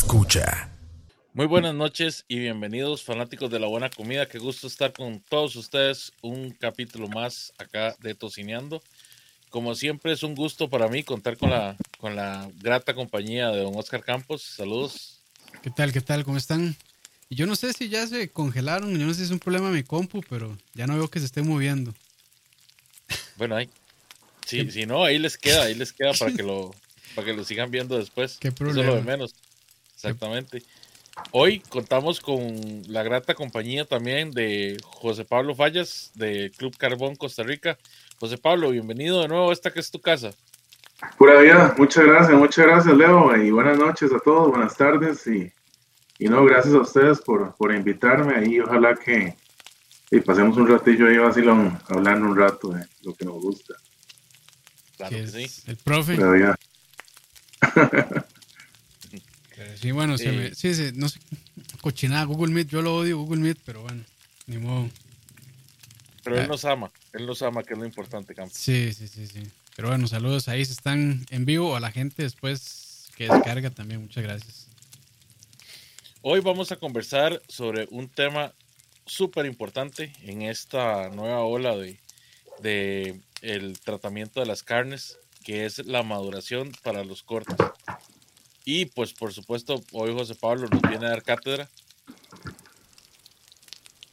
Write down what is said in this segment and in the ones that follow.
escucha. Muy buenas noches y bienvenidos fanáticos de la buena comida. Qué gusto estar con todos ustedes. Un capítulo más acá de Tocineando. Como siempre es un gusto para mí contar con la, con la grata compañía de don Oscar Campos. Saludos. ¿Qué tal? ¿Qué tal? ¿Cómo están? Y yo no sé si ya se congelaron, yo no sé si es un problema mi compu, pero ya no veo que se esté moviendo. Bueno, ahí. Sí, si no, ahí les queda, ahí les queda para que lo, para que lo sigan viendo después. ¿Qué problema? Eso es lo de menos. Exactamente. Hoy contamos con la grata compañía también de José Pablo Fallas de Club Carbón Costa Rica. José Pablo, bienvenido de nuevo a esta que es tu casa. Pura vida, muchas gracias, muchas gracias Leo y buenas noches a todos, buenas tardes y, y no, gracias a ustedes por, por invitarme y ojalá que y pasemos un ratillo ahí vacilón hablando un rato de lo que nos gusta. Claro que sí. es el profe. Sí, bueno, se Sí. me- sí, sí, no sé, cochinada, Google Meet, yo lo odio Google Meet, pero bueno, ni modo. Pero Ah. él nos ama, él nos ama, que es lo importante, Campos. Sí, sí, sí, sí. Pero bueno, saludos ahí, si están en vivo, a la gente después que descarga también, muchas gracias. Hoy vamos a conversar sobre un tema súper importante en esta nueva ola de, de el tratamiento de las carnes, que es la maduración para los cortes. Y pues por supuesto, hoy José Pablo nos viene a dar cátedra.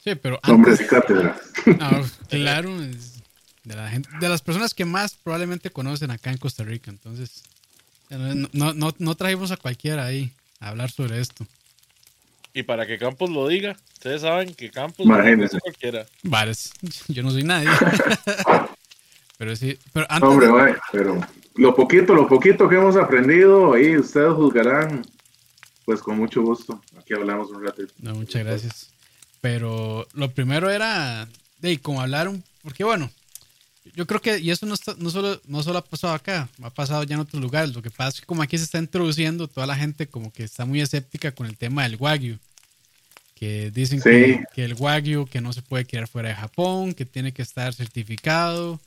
Sí, pero antes, y cátedra. Ah, claro, es de, la gente, de las personas que más probablemente conocen acá en Costa Rica. Entonces, no, no, no, trajimos a cualquiera ahí a hablar sobre esto. Y para que Campos lo diga, ustedes saben que Campos no es cualquiera. Vale, yo no soy nadie. pero sí, pero antes, Hombre, de- vaya, pero lo poquito, lo poquito que hemos aprendido ahí ustedes juzgarán, pues con mucho gusto. Aquí hablamos un ratito. No, muchas gracias. Pero lo primero era de como hablar un, porque bueno, yo creo que y eso no está- no solo no solo ha pasado acá, ha pasado ya en otros lugares. Lo que pasa es que como aquí se está introduciendo, toda la gente como que está muy escéptica con el tema del wagyu, que dicen Sí. que, que el wagyu que no se puede criar fuera de Japón, que tiene que estar certificado,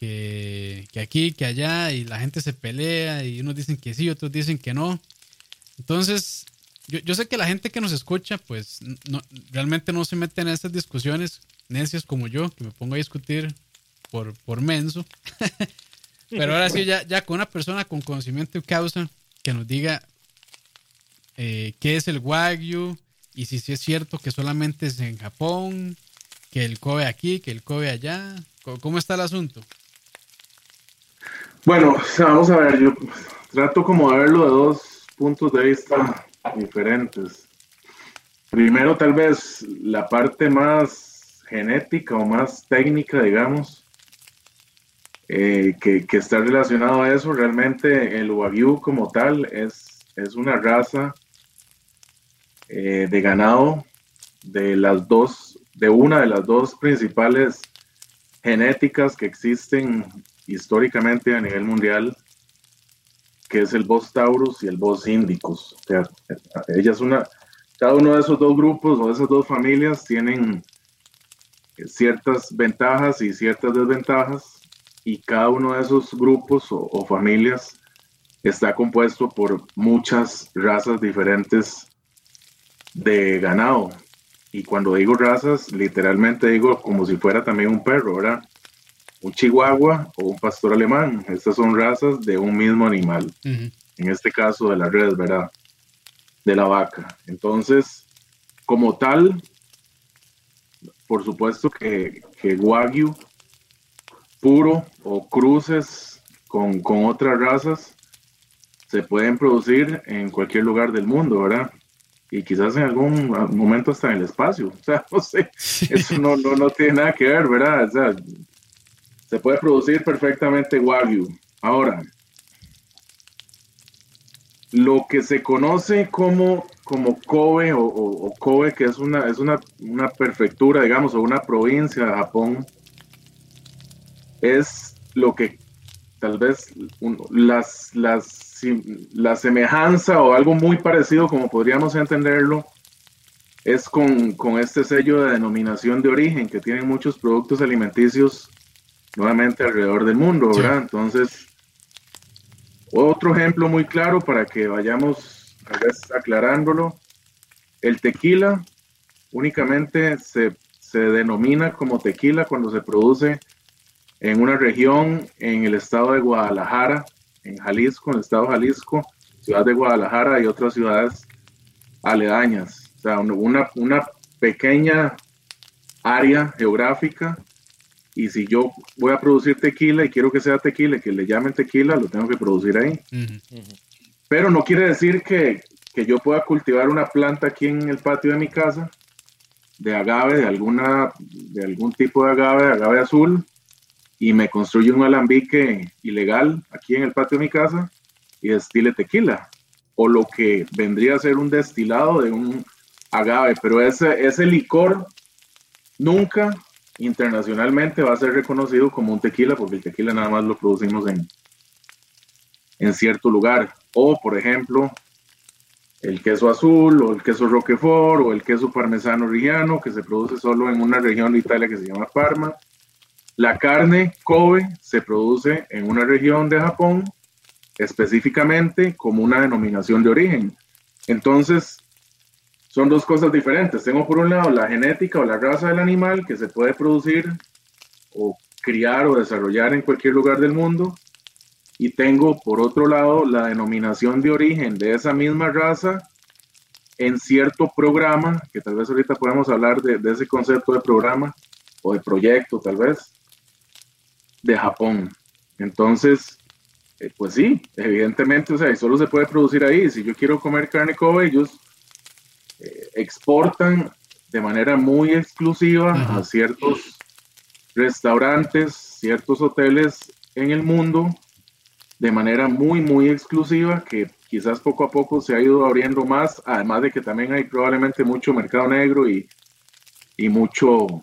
que, aquí, que allá y la gente se pelea y unos dicen que sí, otros dicen que no. Entonces, yo, yo sé que la gente que nos escucha, pues no, realmente no se mete en estas discusiones necias como yo, que me pongo a discutir por, por menso. Pero ahora sí, ya, ya con una persona con conocimiento de causa que nos diga eh, qué es el Wagyu y si sí es cierto que solamente es en Japón, que el Kobe aquí, que el Kobe allá. ¿Cómo, cómo está el asunto? Bueno, vamos a ver, yo trato como de verlo de dos puntos de vista diferentes. Primero, tal vez la parte más genética o más técnica, digamos, eh, que, que está relacionado a eso. Realmente el Wagyu como tal es, es una raza eh, de ganado de las dos, de una de las dos principales genéticas que existen históricamente a nivel mundial, que es el Bos Taurus y el Bos Indicus. O sea, ella es una, cada uno de esos dos grupos o de esas dos familias tienen eh, ciertas ventajas y ciertas desventajas, y cada uno de esos grupos o, o familias está compuesto por muchas razas diferentes de ganado. Y cuando digo razas, literalmente digo como si fuera también un perro, ¿verdad? Un chihuahua o un pastor alemán. Estas son razas de un mismo animal. En este caso de la red, ¿verdad? De la vaca. Entonces, como tal, por supuesto que, que Wagyu puro o cruces con, con otras razas se pueden producir en cualquier lugar del mundo, ¿verdad? Y quizás en algún momento hasta en el espacio. O sea, no sé, eso no, no, no tiene nada que ver, ¿verdad? O sea, se puede producir perfectamente Wagyu. Ahora, lo que se conoce como, como Kobe o, Kobe, que es una, es una, una prefectura, digamos, o una provincia de Japón, es lo que tal vez las, las, la semejanza o algo muy parecido, como podríamos entenderlo, es con, con este sello de denominación de origen que tienen muchos productos alimenticios nuevamente alrededor del mundo, ¿verdad? Entonces, otro ejemplo muy claro para que vayamos aclarándolo, el tequila únicamente se, se denomina como tequila cuando se produce en una región en el estado de Guadalajara, en Jalisco, en el estado de Jalisco, ciudad de Guadalajara y otras ciudades aledañas. O sea, una, una pequeña área geográfica y si yo voy a producir tequila y quiero que sea tequila, que le llamen tequila, lo tengo que producir ahí. Pero no quiere decir que, que, yo pueda cultivar una planta aquí en el patio de mi casa de agave, de, alguna, de algún tipo de agave, de agave azul, y me construye un alambique ilegal aquí en el patio de mi casa y destile tequila. O lo que vendría a ser un destilado de un agave, pero ese, ese licor nunca internacionalmente va a ser reconocido como un tequila porque el tequila nada más lo producimos en, en cierto lugar. O, por ejemplo, el queso azul o el queso roquefort o el queso parmesano rigiano que se produce solo en una región de Italia que se llama Parma. La carne Kobe se produce en una región de Japón específicamente como una denominación de origen. Entonces, son dos cosas diferentes. Tengo por un lado la genética o la raza del animal que se puede producir o criar o desarrollar en cualquier lugar del mundo. Y tengo por otro lado la denominación de origen de esa misma raza en cierto programa, que tal vez ahorita podemos hablar de, ese concepto de programa o de proyecto tal vez, de Japón. Entonces, eh, pues sí, evidentemente, o sea, solo se puede producir ahí. Si yo quiero comer carne Kobe, ellos eh, exportan de manera muy exclusiva a ciertos restaurantes, ciertos hoteles en el mundo, de manera muy, muy exclusiva, que quizás poco a poco se ha ido abriendo más, además de que también hay probablemente mucho mercado negro y, y mucho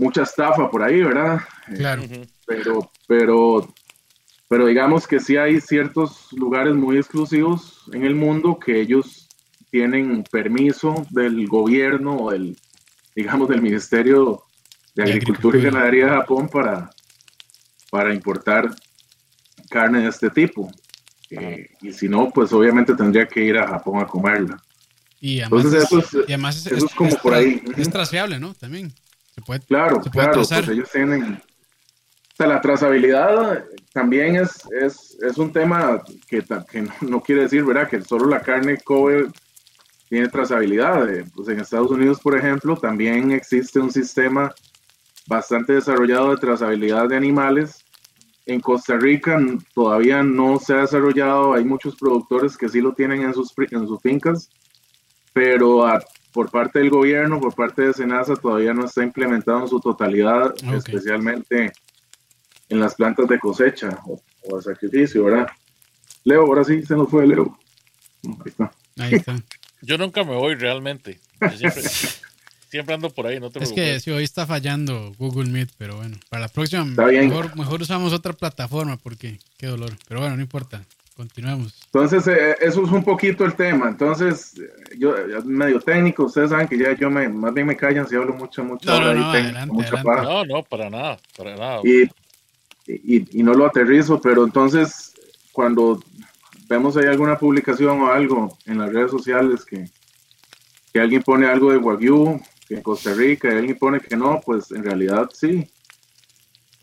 mucha estafa por ahí, ¿verdad? Claro. pero, pero, pero digamos que sí hay ciertos lugares muy exclusivos en el mundo que ellos tienen permiso del gobierno o del, digamos, del Ministerio de Agricultura, y Ganadería de Japón para, para importar carne de este tipo. Eh, y si no, pues obviamente tendría que ir a Japón a comerla. Y además, Entonces, eso es, además es, como por ahí. Es traceable, ¿no? También. Se puede, claro, claro, pues ellos tienen... O sea, la trazabilidad también es, es, es un tema que, que no, no, quiere decir, ¿verdad? Que solo la carne Kobe tiene trazabilidad. Pues en Estados Unidos, por ejemplo, también existe un sistema bastante desarrollado de trazabilidad de animales. En Costa Rica todavía no se ha desarrollado, hay muchos productores que sí lo tienen en sus, en sus fincas, pero por parte del gobierno, por parte de Senasa, todavía no está implementado en su totalidad, especialmente en las plantas de cosecha o, de sacrificio, ¿verdad? Leo, ahora sí se nos fue Leo. Ahí está. Ahí está. Yo nunca me voy realmente. siempre, ando por ahí, no te Es que si hoy está fallando Google Meet, pero bueno, para la próxima mejor, mejor, usamos otra plataforma porque qué dolor. Pero bueno, no importa. Continuemos. Entonces, eh, eso es un poquito el tema. Entonces, yo medio técnico, ustedes saben que ya yo me, más bien me callan si hablo mucho, mucho. No, no, no, adelante, no, no, para nada, para nada. Y, y, y, no lo aterrizo, pero entonces, cuando vemos ahí alguna publicación o algo en las redes sociales que, que alguien pone algo de Wagyu, en Costa Rica, y alguien pone que no, pues en realidad sí.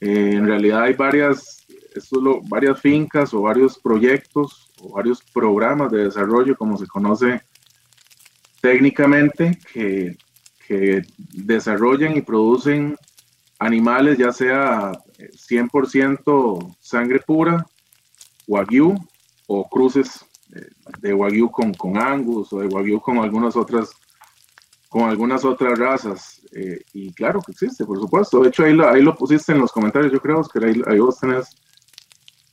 Eh, en realidad hay varias, esto lo, varias fincas o varios proyectos o varios programas de desarrollo, como se conoce técnicamente, que, que desarrollan y producen animales, ya sea 100% sangre pura, Wagyu, o cruces eh, de Wagyu con, con Angus o de Wagyu con algunas otras con algunas otras razas eh, y claro que existe por supuesto. De hecho ahí lo, ahí lo pusiste en los comentarios yo creo que ahí, ahí vos tenés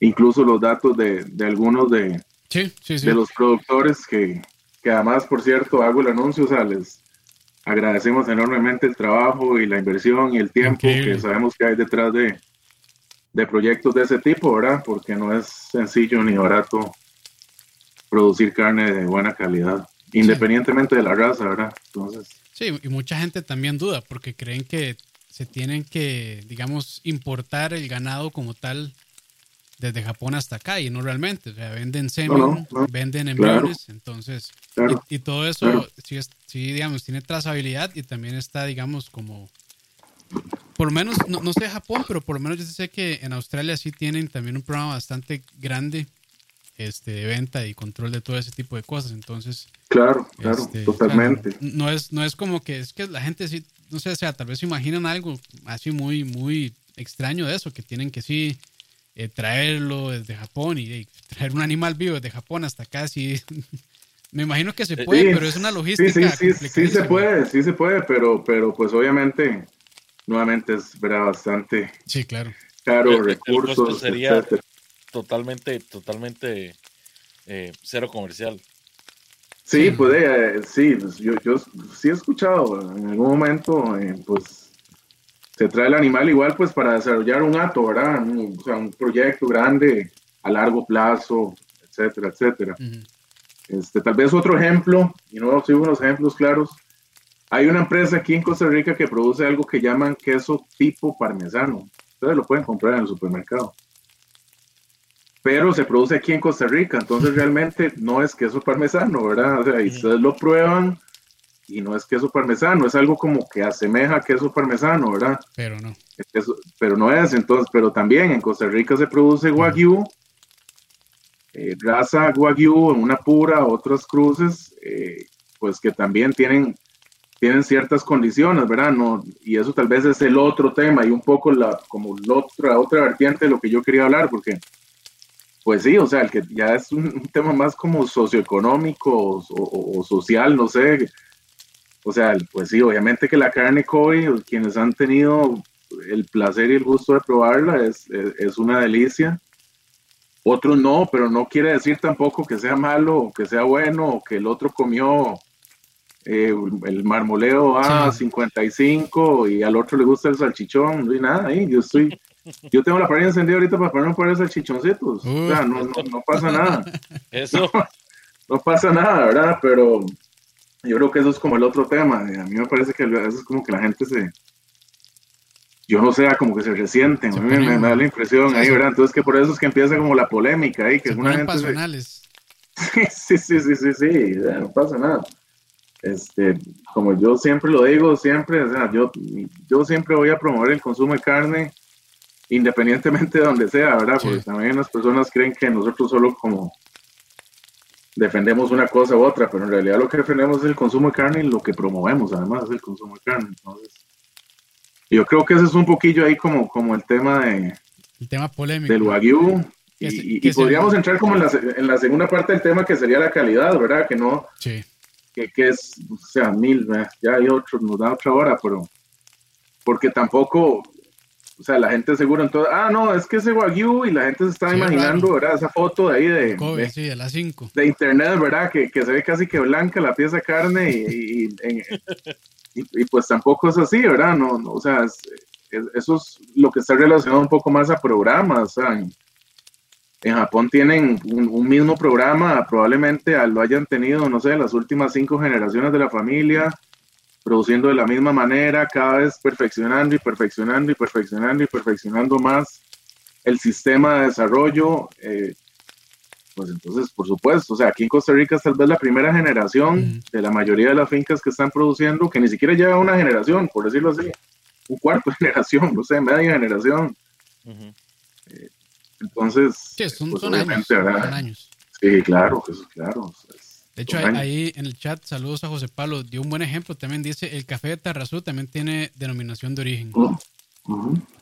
incluso los datos de, de algunos de, de los productores que, que además por cierto hago el anuncio o sea les agradecemos enormemente el trabajo y la inversión y el tiempo que sabemos que hay detrás de, de proyectos de ese tipo, ¿verdad? Porque no es sencillo ni barato producir carne de buena calidad, independientemente de la raza, ¿verdad? Entonces. Sí, y mucha gente también duda porque creen que se tienen que, digamos, importar el ganado como tal desde Japón hasta acá y no realmente. O sea, venden semen, venden embriones, entonces. Y, todo eso sí, es, sí, digamos, tiene trazabilidad y también está, digamos, como. Por lo menos, no, no sé Japón, pero por lo menos yo sé que en Australia sí tienen también un programa bastante grande este, de venta y control de todo ese tipo de cosas. Entonces. Claro, claro, este, totalmente. no, es, no es como que es que la gente sí, no sé, o sea, tal vez se imaginan algo así muy, muy extraño de eso, que tienen que sí eh, traerlo desde Japón y, traer un animal vivo desde Japón hasta acá, sí. Me imagino que se eh, puede, pero es una logística. Sí, sí, sí, se puede, sí se puede, pero, pero pues obviamente, nuevamente es bastante sí, claro. caro, recursos, sería totalmente, totalmente eh, cero comercial. Sí, puede, sí, pues, yo, yo sí he escuchado en algún momento, pues se trae el animal igual pues para desarrollar un acto, ¿verdad? O sea, un proyecto grande a largo plazo, etcétera, etcétera. este, tal vez otro ejemplo, y no sigo unos ejemplos claros, hay una empresa aquí en Costa Rica que produce algo que llaman queso tipo parmesano. Ustedes lo pueden comprar en el supermercado. Pero se produce aquí en Costa Rica, entonces realmente no es queso parmesano, ¿verdad? O sea, y ustedes lo prueban y no es queso parmesano, es algo como que asemeja a queso parmesano, ¿verdad? Pero no. pero no es, entonces, pero también en Costa Rica se produce wagyu, eh, raza wagyu en una pura, otras cruces, eh, pues que también tienen, tienen ciertas condiciones, ¿verdad? No, y eso tal vez es el otro tema y un poco la, como la otra, otra vertiente de lo que yo quería hablar, porque pues sí, o sea, el que ya es un, tema más como socioeconómico o, social, no sé, o sea, pues sí, obviamente que la carne Kobe, quienes han tenido el placer y el gusto de probarla, es, es, una delicia. Otros no, pero no quiere decir tampoco que sea malo que sea bueno o que el otro comió eh, el marmoleo a 55 y al otro le gusta el salchichón, no nada ahí. Yo estoy, yo tengo la pared encendida ahorita para poner un par de salchichoncitos. o sea, no, no, pasa nada. Eso. no pasa nada, ¿verdad? Pero yo creo que eso es como el otro tema. A mí me parece que eso es como que la gente se. Yo no sé, como que se resiente. a mí me, da la impresión ahí, ¿verdad? Entonces, que por eso es que empieza como la polémica ahí, que es una gente. Pasionales. sí, sí, sí, sí, sí, no pasa nada. Este, como yo siempre lo digo, siempre, o sea, yo, yo siempre voy a promover el consumo de carne independientemente de donde sea, ¿verdad? Porque también las personas creen que nosotros solo como defendemos una cosa u otra, pero en realidad lo que defendemos es el consumo de carne y lo que promovemos además es el consumo de carne. Entonces, yo creo que ese es un poquillo ahí como, como el tema de el tema polémico del wagyu y, podríamos entrar como en la, en la, segunda parte del tema que sería la calidad, ¿verdad? Que no, sí. Que, que es, o sea, mil, ya hay otro, nos da otra hora, pero porque tampoco, o sea, la gente seguro entonces, ah, no, es que ese Wagyu y la gente se está imaginando, ¿verdad? Esa foto de ahí de, de, sí, de, las 5. de internet, ¿verdad? Que, que, se ve casi que blanca la pieza de carne y, y, pues tampoco es así, ¿verdad? No, no o sea, eso es lo que está relacionado un poco más a programas, sea, en, Japón tienen un, un, mismo programa, probablemente lo hayan tenido, no sé, las últimas cinco generaciones de la familia, produciendo de la misma manera, cada vez perfeccionando y perfeccionando y perfeccionando y perfeccionando más el sistema de desarrollo. Eh, pues entonces, por supuesto, o sea, aquí en Costa Rica es tal vez la primera generación de la mayoría de las fincas que están produciendo, que ni siquiera lleva una generación, por decirlo así, un cuarto de generación, no sé, media generación. Eh, entonces, sí, son, pues, años, Sí, claro, pues, claro. De hecho, ahí, en el chat, saludos a José Pablo, dio un buen ejemplo. También dice, el café de Tarrazú también tiene denominación de origen.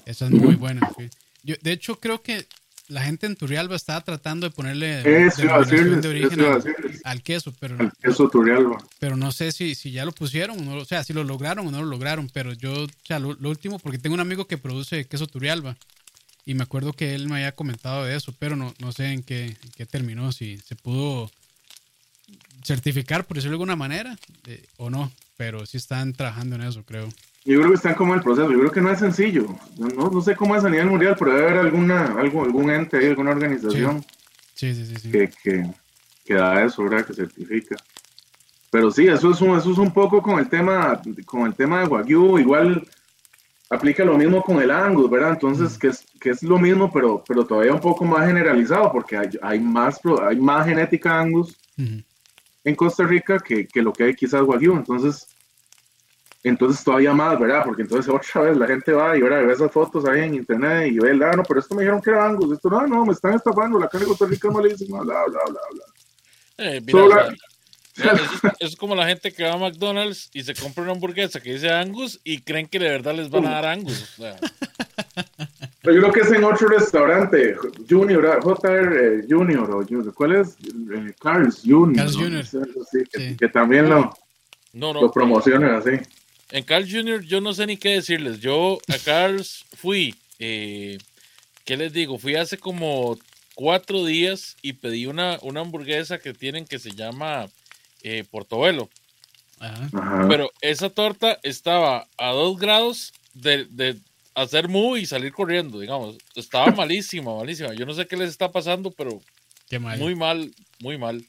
Esa es muy buena. Yo, de hecho, creo que la gente en Turrialba estaba tratando de ponerle denominación de origen al, queso, pero, queso Turrialba. pero no sé si, si ya lo pusieron, o, no, o sea, si lo lograron o no lo lograron, pero yo, o sea, lo, último, porque tengo un amigo que produce queso Turrialba, y me acuerdo que él me había comentado de eso, pero no, no sé en qué, en qué terminó, si se pudo certificar, por decirlo de alguna manera, eh, o no, pero sí están trabajando en eso, creo. Yo creo que están como en el proceso, yo creo que no es sencillo, no, no, sé cómo es a nivel mundial, pero debe haber alguna, algo, algún ente, alguna organización sí. Sí, sí, que, que, que, da eso, ¿verdad? Que certifica. Pero sí, eso es un, eso es un poco con el tema, con el tema de Wagyu, igual aplica lo mismo con el Angus, ¿verdad? Entonces, que es, que es lo mismo, pero, pero todavía un poco más generalizado, porque hay, hay más, hay más genética Angus en Costa Rica que, que, lo que hay quizás Wagyu. Entonces, entonces todavía más, ¿verdad? Porque entonces otra vez la gente va y ¿verdad? ve esas fotos ahí en internet y ve, ah, no, pero esto me dijeron que era Angus, esto no, no, me están estafando, la carne de Costa Rica es malísima, bla, bla, bla, bla. Eh, mira, es, como la gente que va a McDonald's y se compra una hamburguesa que dice Angus y creen que de verdad les van a dar Angus. Pero yo creo que es en otro restaurante, Junior, ah, JR eh, Junior, o ¿cuál es? Eh, Carl's Junior. Carl's Junior. Que, también lo, no, lo promocionan así. En Carl Jr. yo no sé ni qué decirles. Yo a Carl's fui, eh, ¿qué les digo? Fui hace como cuatro días y pedí una, una hamburguesa que tienen que se llama eh, Portobelo. Pero esa torta estaba a dos grados de, de hacer mu y salir corriendo, digamos. Estaba malísima, malísima. Yo no sé qué les está pasando, pero muy mal, muy mal.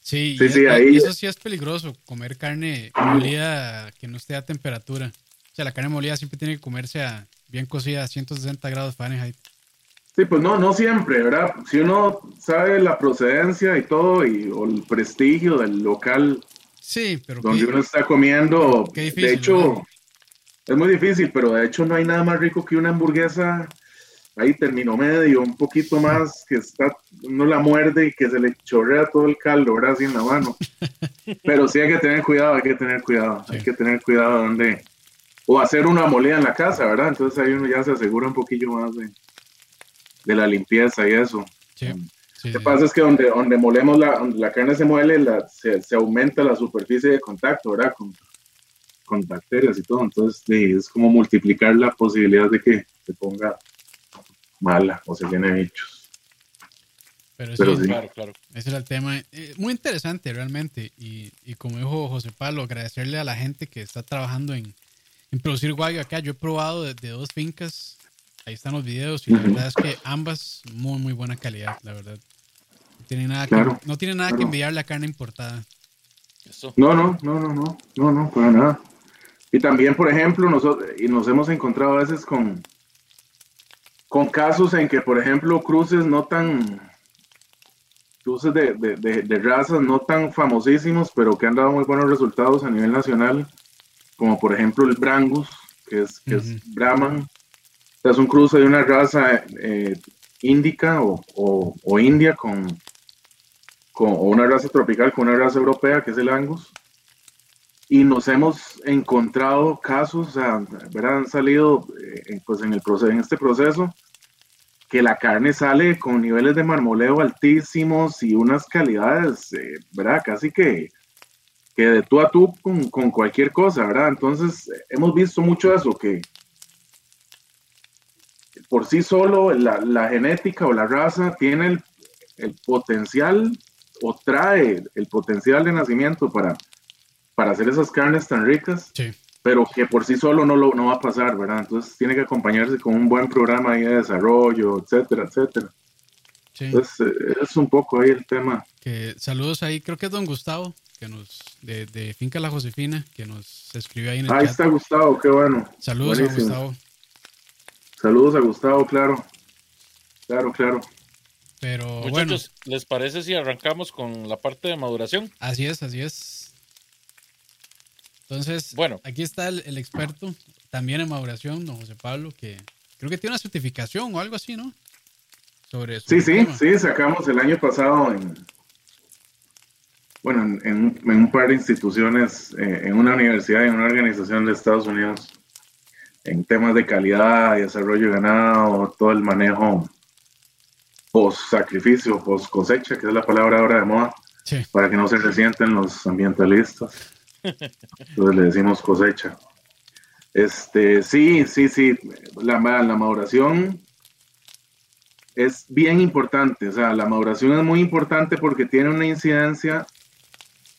Sí, y eso sí es peligroso, comer carne molida que no esté a temperatura. O sea, la carne molida siempre tiene que comerse a bien cocida a 160 grados Fahrenheit. Sí, pues no, no siempre, ¿verdad? Si uno sabe la procedencia y todo, y, o el prestigio del local sí, pero donde uno está comiendo, de hecho, es muy difícil, pero de hecho no hay nada más rico que una hamburguesa ahí terminó medio, un poquito más, que está, uno la muerde y que se le chorrea todo el caldo, ¿verdad? Así en la mano. Pero sí hay que tener cuidado, hay que tener cuidado, hay que tener cuidado donde, o hacer una molida en la casa, ¿verdad? Entonces ahí uno ya se asegura un poquillo más de, de la limpieza y eso. Sí. Lo que pasa es que donde, donde molemos la, donde la carne se muele, la, se, se, aumenta la superficie de contacto, ¿verdad? Con, con bacterias y todo. Entonces es como multiplicar la posibilidad de que se ponga mala o se tiene bichos. Pero, sí, claro, claro. Ese era el tema. Eh, muy interesante realmente. Y, y, como dijo José Pablo, agradecerle a la gente que está trabajando en, en producir guayo acá. Yo he probado de, dos fincas. Ahí están los videos. Y la verdad es que ambas muy, muy buena calidad, la verdad. No tiene nada, que, no tiene nada que enviar la carne importada. No, no, no, no, no, no, no, para nada. Y también, por ejemplo, nosotros, y nos hemos encontrado a veces con, con casos en que, por ejemplo, cruces no tan, cruces de, de, de, razas no tan famosísimos, pero que han dado muy buenos resultados a nivel nacional, como por ejemplo el Brangus, que es, que es Brahman. Es un cruce de una raza eh, índica o, o, o, india con, con o una raza tropical con una raza europea, que es el Angus. Y nos hemos encontrado casos, o sea, han salido eh, pues en, el proceso, en este proceso que la carne sale con niveles de marmoleo altísimos y unas calidades, eh, ¿verdad? Casi que, que de tú a tú con, con, cualquier cosa, ¿verdad? Entonces, hemos visto mucho eso, que por sí solo la, la genética o la raza tiene el, el, potencial o trae el potencial de nacimiento para, para hacer esas carnes tan ricas. Sí pero que por sí solo no, lo, no va a pasar, ¿verdad? Entonces tiene que acompañarse con un buen programa ahí de desarrollo, etcétera, etcétera. Sí. Entonces eh, es un poco ahí el tema. Que, saludos ahí, creo que es don Gustavo, que nos, de, de Finca La Josefina, que nos escribió ahí en el Ahí está Gustavo, qué bueno. Saludos a Gustavo. Saludos a Gustavo, claro. Claro, claro. Pero Muchachos, bueno. ¿les parece si arrancamos con la parte de maduración? Así es, así es. Entonces, bueno, aquí está el, experto también en maduración, don José Pablo, que creo que tiene una certificación o algo así, ¿no? Sobre eso. Sí, sí, sí, sacamos el año pasado en, bueno, en, un par de instituciones, eh, en una universidad y en una organización de Estados Unidos, en temas de calidad y desarrollo de ganado, todo el manejo post sacrificio, post cosecha, que es la palabra ahora de moda, para que no se resienten los ambientalistas. Entonces le decimos cosecha. Este, sí, sí, sí, la, la maduración es bien importante. O sea, la maduración es muy importante porque tiene una incidencia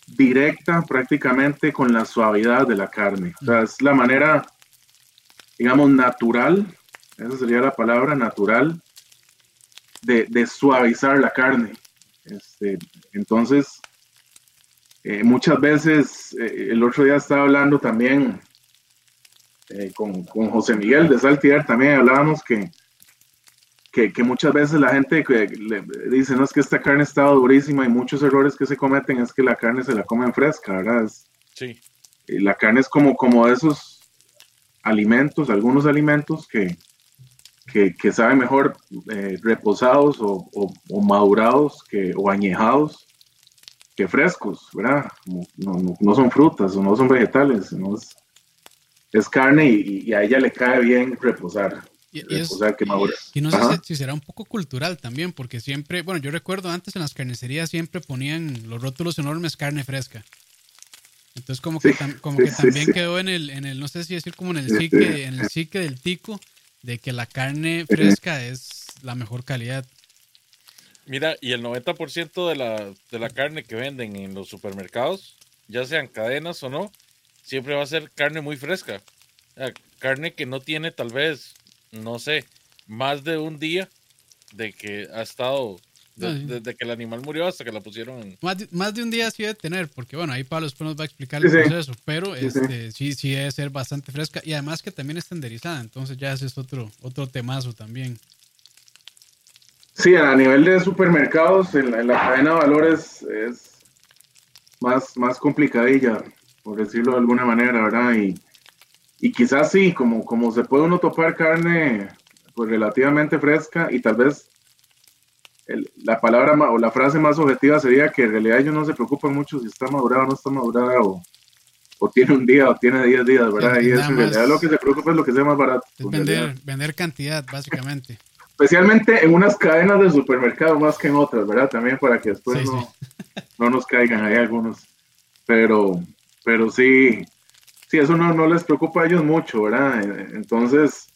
directa prácticamente con la suavidad de la carne. O sea, es la manera, digamos, natural, esa sería la palabra natural, de, de suavizar la carne. Este, entonces, eh, muchas veces, eh, el otro día estaba hablando también eh, con, con, José Miguel de Saltier también hablábamos que, que, que, muchas veces la gente le dice, no es que esta carne estaba durísima y muchos errores que se cometen es que la carne se la comen fresca, ¿verdad? sí. Y la carne es como, como esos alimentos, algunos alimentos que, que, que saben mejor eh, reposados o, o, madurados que, o añejados que frescos, ¿verdad? No, no, no son frutas o no son vegetales, no es, es carne y, y, a ella le cae bien reposar. Y, reposar que y no sé si, será un poco cultural también, porque siempre, bueno, yo recuerdo antes en las carnicerías siempre ponían los rótulos enormes carne fresca. Entonces como que, como que también quedó en el, en el, no sé si decir como en el psique, en el psique del tico, de que la carne fresca es la mejor calidad. Mira, y el 90% de la, de la carne que venden en los supermercados, ya sean cadenas o no, siempre va a ser carne muy fresca. carne que no tiene tal vez, no sé, más de un día de que ha estado desde que el animal murió hasta que la pusieron en... Más de, un día sí debe tener, porque bueno, ahí Pablo después nos va a explicar el proceso, pero sí, este, sí, sí debe ser bastante fresca y además que también es tenderizada, entonces ya ese es otro, otro temazo también. Sí, a nivel de supermercados, en la, cadena de valores es más, más complicadilla, por decirlo de alguna manera, ¿verdad? Y, y quizás sí, como, como se puede uno topar carne pues relativamente fresca y tal vez la palabra o la frase más objetiva sería que en realidad ellos no se preocupan mucho si está madurada o no está madurada o, o tiene un día o tiene 10 días, ¿verdad? y eso en realidad lo que se preocupa es lo que sea más barato. vender, vender cantidad, básicamente. Especialmente en unas cadenas de supermercado más que en otras, ¿verdad? También para que después no, no, nos caigan ahí algunos. Pero, pero sí, sí, eso no, no les preocupa a ellos mucho, ¿verdad? Entonces,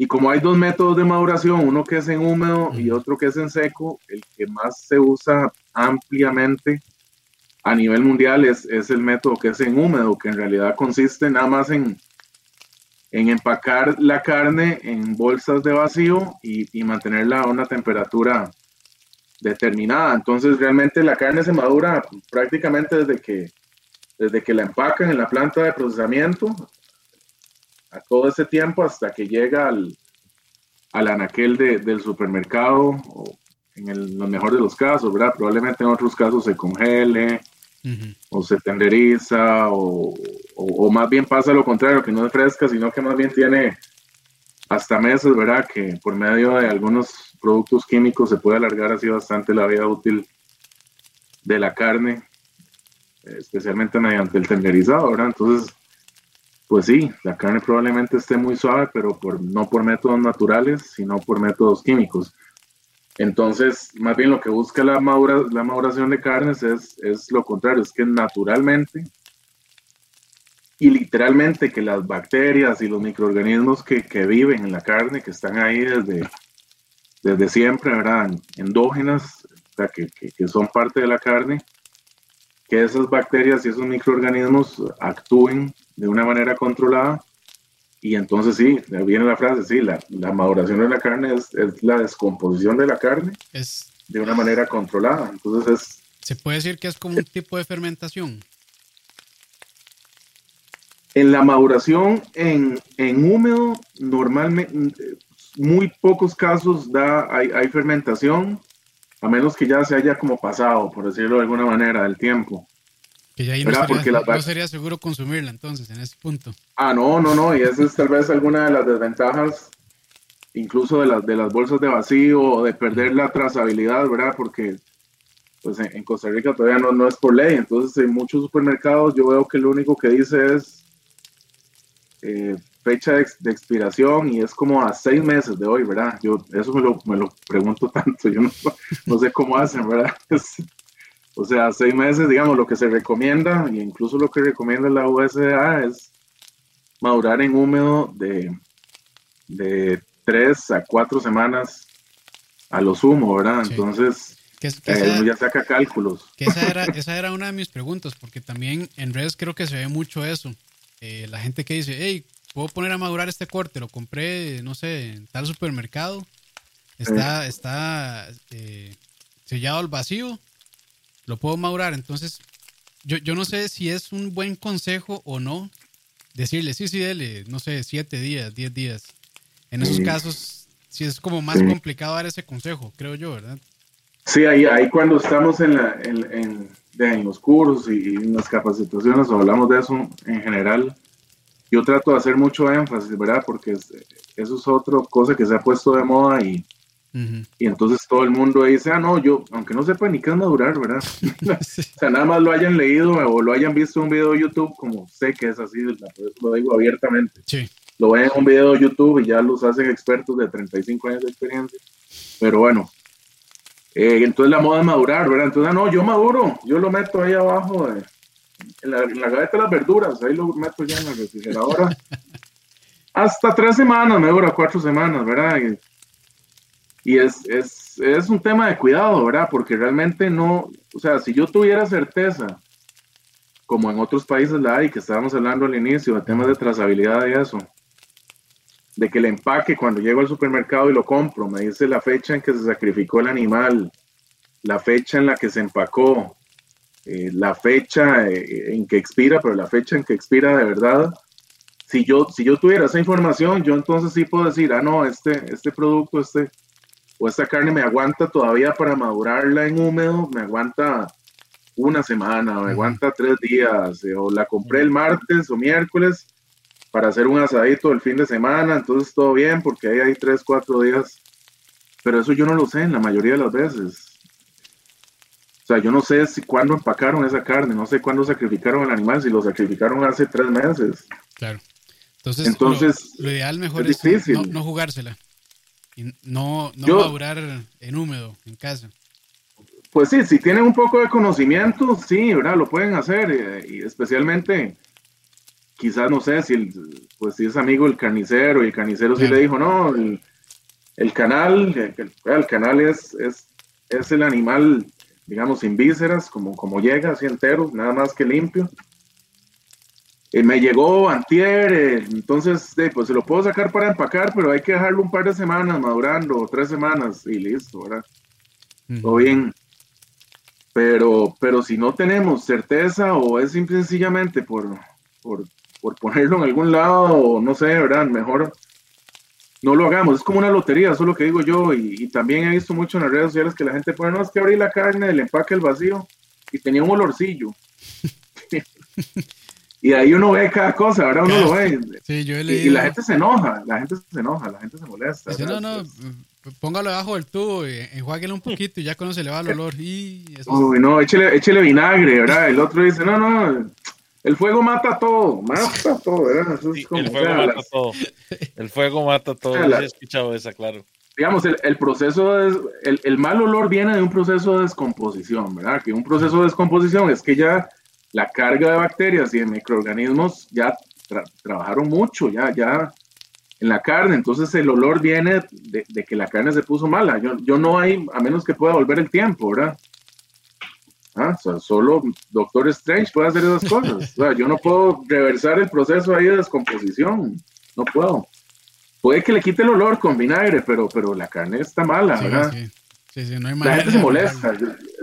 y como hay dos métodos de maduración, uno que es en húmedo y otro que es en seco, el que más se usa ampliamente a nivel mundial es, es el método que es en húmedo, que en realidad consiste nada más en, en empacar la carne en bolsas de vacío y, y, mantenerla a una temperatura determinada. Entonces realmente la carne se madura prácticamente desde que, desde que la empacan en la planta de procesamiento a todo ese tiempo hasta que llega al, al anaquel del supermercado, o en el, lo mejor de los casos, ¿verdad? Probablemente en otros casos se congele o se tenderiza o, o, más bien pasa lo contrario, que no es fresca, sino que más bien tiene hasta meses, ¿verdad? Que por medio de algunos productos químicos se puede alargar así bastante la vida útil de la carne, especialmente mediante el tenderizado, ¿verdad? Entonces, pues sí, la carne probablemente esté muy suave, pero por, no por métodos naturales, sino por métodos químicos. Entonces, más bien lo que busca la, madura, la maduración de carnes es, es lo contrario, es que naturalmente y literalmente que las bacterias y los microorganismos que, que viven en la carne, que están ahí desde, desde siempre, ¿verdad? Endógenas, o sea, que, que, que son parte de la carne, que esas bacterias y esos microorganismos actúen de una manera controlada. Y entonces sí, viene la frase, sí, la, la maduración de la carne es, es, la descomposición de la carne es, de una manera controlada. Entonces es... Se puede decir que es como un tipo de fermentación. En la maduración en, en húmedo, normalmente, muy pocos casos da, hay, hay fermentación, a menos que ya se haya como pasado, por decirlo de alguna manera, el tiempo. Que ya ahí no sería, no sería, seguro consumirla entonces en ese punto. Ah, no, no, no, y esa es tal vez alguna de las desventajas, incluso de las, de las bolsas de vacío o de perder la trazabilidad, ¿verdad? Porque pues en, Costa Rica todavía no, no es por ley, entonces en muchos supermercados yo veo que lo único que dice es eh, fecha de, expiración y es como a seis meses de hoy, ¿verdad? Yo eso me lo, me lo pregunto tanto, yo no, no sé cómo hacen, ¿verdad? O sea, seis meses, digamos, lo que se recomienda, e incluso lo que recomienda la USDA es madurar en húmedo de, de tres a cuatro semanas a lo sumo, ¿verdad? Entonces, eh, ya saca cálculos. Que esa, era, esa era una de mis preguntas, porque también en redes creo que se ve mucho eso. Eh, la gente que dice, hey, puedo poner a madurar este corte, lo compré, no sé, en tal supermercado, está, está eh, sellado al vacío lo puedo madurar. Entonces, yo, yo no sé si es un buen consejo o no, decirle, sí, sí, dele, no sé, siete días, diez días. En esos casos, sí es como más complicado dar ese consejo, creo yo, ¿verdad? Sí, ahí, ahí cuando estamos en, la, en, en, los cursos y, en las capacitaciones o hablamos de eso en general, yo trato de hacer mucho énfasis, ¿verdad? Porque eso es otra cosa que se ha puesto de moda y, y entonces todo el mundo dice, ah, no, yo, aunque no sepa ni qué es madurar, ¿verdad? o sea, nada más lo hayan leído o lo hayan visto en un video de YouTube, como sé que es así, lo digo abiertamente. Sí. Lo ven en un video de YouTube y ya los hacen expertos de 35 años de experiencia. Pero bueno, eh, entonces la moda es madurar, ¿verdad? Entonces, ah, no, yo maduro, yo lo meto ahí abajo en, la, en la gaveta de las verduras, ahí lo meto ya en la refrigeradora. Hasta tres semanas, me dura cuatro semanas, ¿verdad? Y es, es, es, un tema de cuidado, ¿verdad? Porque realmente no, o sea, si yo tuviera certeza, como en otros países la hay, que estábamos hablando al inicio, de temas de trazabilidad y eso, de que el empaque cuando llego al supermercado y lo compro, me dice la fecha en que se sacrificó el animal, la fecha en la que se empacó, eh, la fecha eh, en que expira, pero la fecha en que expira de verdad. Si yo, si yo tuviera esa información, yo entonces sí puedo decir, ah, no, este, este producto, este, o esta carne me aguanta todavía para madurarla en húmedo, me aguanta una semana, me aguanta tres días, eh, o la compré el martes o miércoles para hacer un asadito el fin de semana, entonces todo bien porque ahí hay tres, cuatro días, pero eso yo no lo sé en la mayoría de las veces. O sea, yo no sé si cuándo empacaron esa carne, no sé cuándo sacrificaron el animal, si lo sacrificaron hace tres meses. Claro. Entonces, Entonces lo, ideal mejor es, no jugársela no, no va a durar en húmedo, en casa. Pues sí, si tienen un poco de conocimiento, sí, ¿verdad? Lo pueden hacer. Eh, y especialmente, quizás, no sé, si, el, pues, si es amigo el carnicero y el carnicero sí le dijo, no, el, canal, el, canal es, es, es el animal, digamos, sin vísceras, como, como llega, así entero, nada más que limpio. Eh, me llegó antier, eh, entonces pues se lo puedo sacar para empacar, pero hay que dejarlo un par de semanas madurando, tres semanas y listo, ¿verdad? Todo bien. Pero, pero si no tenemos certeza o es simple sencillamente por, por, por ponerlo en algún lado o no sé, ¿verdad? Mejor no lo hagamos. Es como una lotería, eso es lo que digo yo. Y, también he visto mucho en las redes sociales que la gente pone, no, es que abrí la carne, el empaque, el vacío y tenía un olorcillo. Y ahí uno ve cada cosa, ahora uno lo ve. Sí, yo he leído. Y, la gente se enoja, la gente se enoja, la gente se molesta. no, no, póngalo debajo del tubo y enjuáguelo un poquito y ya cuando se le va el olor. Y Uy, no, échele, échele vinagre, ¿verdad? El otro dice, no, no, el fuego mata todo, mata todo, ¿verdad? el fuego mata todo. El fuego mata todo. he escuchado esa, claro. Digamos, el, el proceso es, el, el, mal olor viene de un proceso de descomposición, ¿verdad? Que un proceso de descomposición es que ya la carga de bacterias y de microorganismos ya trabajaron mucho, ya, ya en la carne, entonces el olor viene de, que la carne se puso mala. Yo, yo, no hay, a menos que pueda volver el tiempo, ¿verdad? Ah, solo Doctor Strange puede hacer esas cosas. yo no puedo reversar el proceso ahí de descomposición, no puedo. Puede que le quite el olor con vinagre, pero, pero la carne está mala, ¿verdad? La gente se molesta,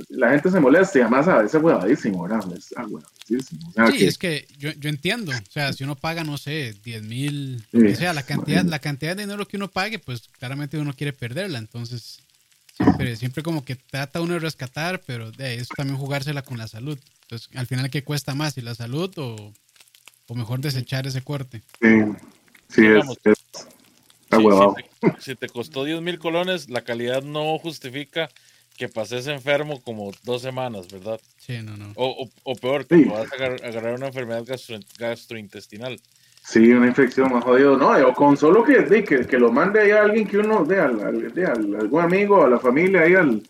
la gente se molesta y además a veces es huevadísimo, ¿verdad? Es huevadísimo. sí, es que yo, yo, entiendo, o sea, si uno paga, no sé, 10 mil, o sea, la cantidad, la cantidad de dinero que uno pague, pues claramente uno quiere perderla, entonces siempre, siempre como que trata uno de rescatar, pero de eso también jugársela con la salud. Entonces, al final, ¿qué cuesta más? ¿Si la salud o, o mejor desechar ese corte? Sí, sí, es si, te, costó 10 mil colones, la calidad no justifica que pases enfermo como dos semanas, ¿verdad? Sí, no, no. O, o, peor, que vas a agarrar una enfermedad gastrointestinal. Sí, una infección más jodido. No, o con solo que, que, que lo mande ahí a alguien que uno, de, al, algún amigo, a la familia, ahí al.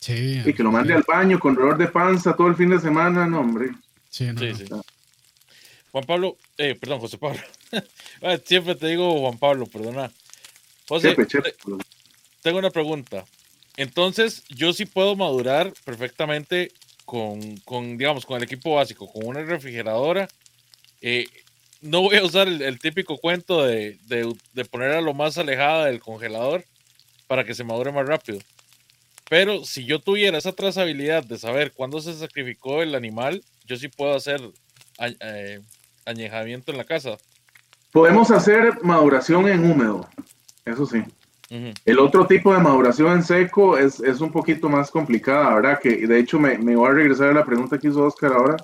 Sí, y que lo mande al baño con dolor de panza todo el fin de semana, no, hombre. Sí, no, sí, Juan Pablo, eh, perdón, José Pablo. Ah, siempre te digo Juan Pablo, perdona. José, tengo una pregunta. Entonces, yo sí puedo madurar perfectamente con, con, digamos, con el equipo básico, con una refrigeradora. Eh, no voy a usar el, típico cuento de, de, de, poner a lo más alejada del congelador para que se madure más rápido. Pero si yo tuviera esa trazabilidad de saber cuándo se sacrificó el animal, yo sí puedo hacer eh, añejamiento en la casa. Podemos hacer maduración en húmedo, eso sí. El otro tipo de maduración en seco es, es un poquito más complicada, ¿verdad? Que de hecho me, me voy a regresar a la pregunta que hizo Oscar ahora,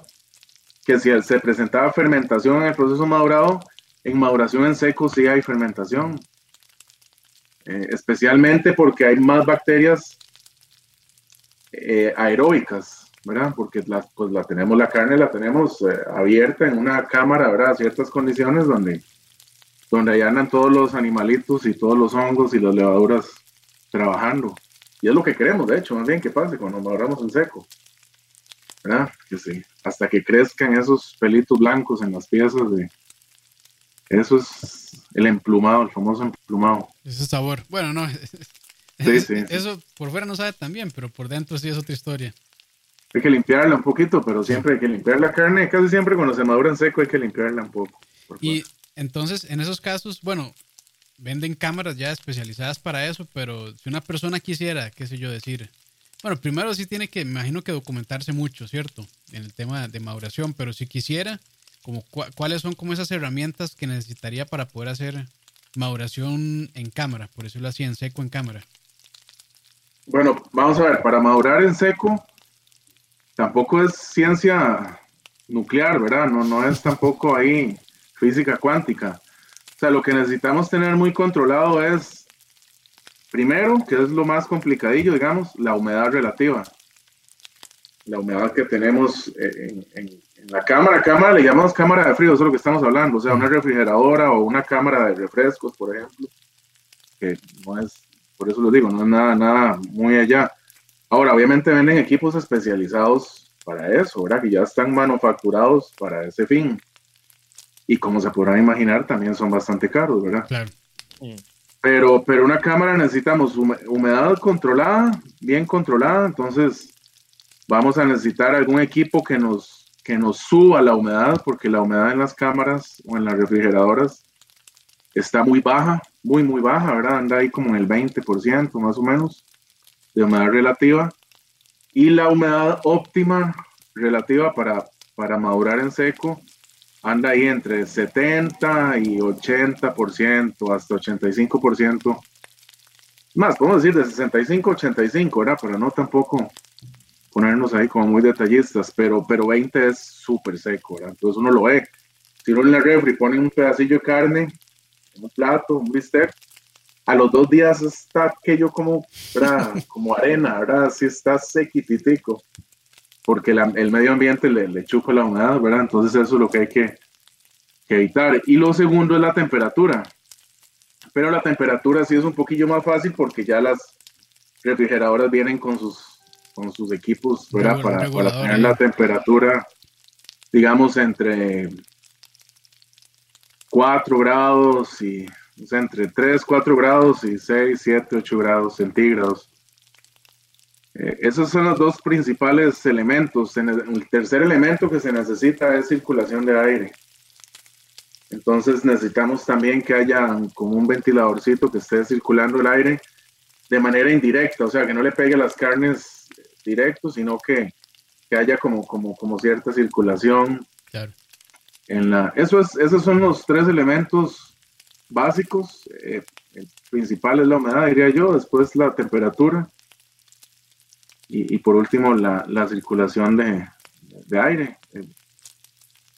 que si se presentaba fermentación en el proceso madurado, en maduración en seco sí hay fermentación. Eh, especialmente porque hay más bacterias eh, aeróbicas, ¿verdad? Porque la, pues la tenemos, la carne la tenemos eh, abierta en una cámara, ¿verdad? A ciertas condiciones donde, donde ahí andan todos los animalitos y todos los hongos y las levaduras trabajando. Y es lo que queremos, de hecho, más bien que pase cuando maduramos en seco. ¿Verdad? Que sí, hasta que crezcan esos pelitos blancos en las piezas de... Eso es el emplumado, el famoso emplumado. Ese sabor. Bueno, no. Sí, sí. Eso por fuera no sabe tan bien, pero por dentro sí es otra historia. Hay que limpiarla un poquito, pero siempre hay que limpiar la carne. Casi siempre cuando se madura en seco hay que limpiarla un poco. Y. entonces, en esos casos, bueno, venden cámaras ya especializadas para eso, pero si una persona quisiera, qué sé yo, decir, bueno, primero sí tiene que, me imagino que documentarse mucho, ¿cierto? En el tema de maduración, pero si quisiera, como cuáles son como esas herramientas que necesitaría para poder hacer maduración en cámara, por decirlo así, en seco en cámara. Bueno, vamos a ver, para madurar en seco, tampoco es ciencia nuclear, ¿verdad? No, no es tampoco ahí física cuántica. O sea, lo que necesitamos tener muy controlado es, primero, que es lo más complicadillo, digamos, la humedad relativa. La humedad que tenemos en, en- en la cámara, cámara le llamamos cámara de frío, eso es lo que estamos hablando, o sea, una refrigeradora o una cámara de refrescos, por ejemplo, que no es por eso lo digo, no es nada, nada muy allá. Ahora, obviamente venden equipos especializados para eso, ¿verdad? Que ya están manufacturados para ese fin. Y como se podrán imaginar, también son bastante caros, ¿verdad? Claro. Pero, pero una cámara necesitamos hume- humedad controlada, bien controlada, entonces vamos a necesitar algún equipo que nos, que nos suba la humedad, porque la humedad en las cámaras o en las refrigeradoras está muy baja, muy, muy baja, ¿verdad? Anda ahí como en el 20% más o menos de humedad relativa. Y la humedad óptima relativa para, para madurar en seco anda ahí entre 70 y 80%, hasta 85%. Más, podemos decir de 65 a 85, ¿verdad? Pero no tampoco ponernos ahí como muy detallistas, pero, pero 20 es súper seco, ¿verdad? Entonces uno lo ve. Si uno en la refri pone un pedacillo de carne un plato, un bistec, a los dos días está aquello como, ¿verdad? como arena, ¿verdad? Así está sequititico, porque la- el medio ambiente le, le chupa la humedad, ¿verdad? Entonces eso es lo que hay que, que evitar. Y lo segundo es la temperatura. Pero la temperatura sí es un poquillo más fácil porque ya las refrigeradoras vienen con sus, con sus equipos, ¿verdad? Para, para tener la temperatura, digamos, entre 4 grados y o sea, entre 3, 4 grados y 6, 7, 8 grados centígrados. Eh, esos son los dos principales elementos. El tercer elemento que se necesita es circulación de aire. Entonces necesitamos también que haya como un ventiladorcito que esté circulando el aire de manera indirecta, o sea, que no le pegue las carnes directo, sino que, que haya como, como, como cierta circulación Claro. en la, eso es, esos son los tres elementos básicos. eh, el principal es la humedad, diría yo, después la temperatura y, y por último la, la circulación de, de aire. Eh,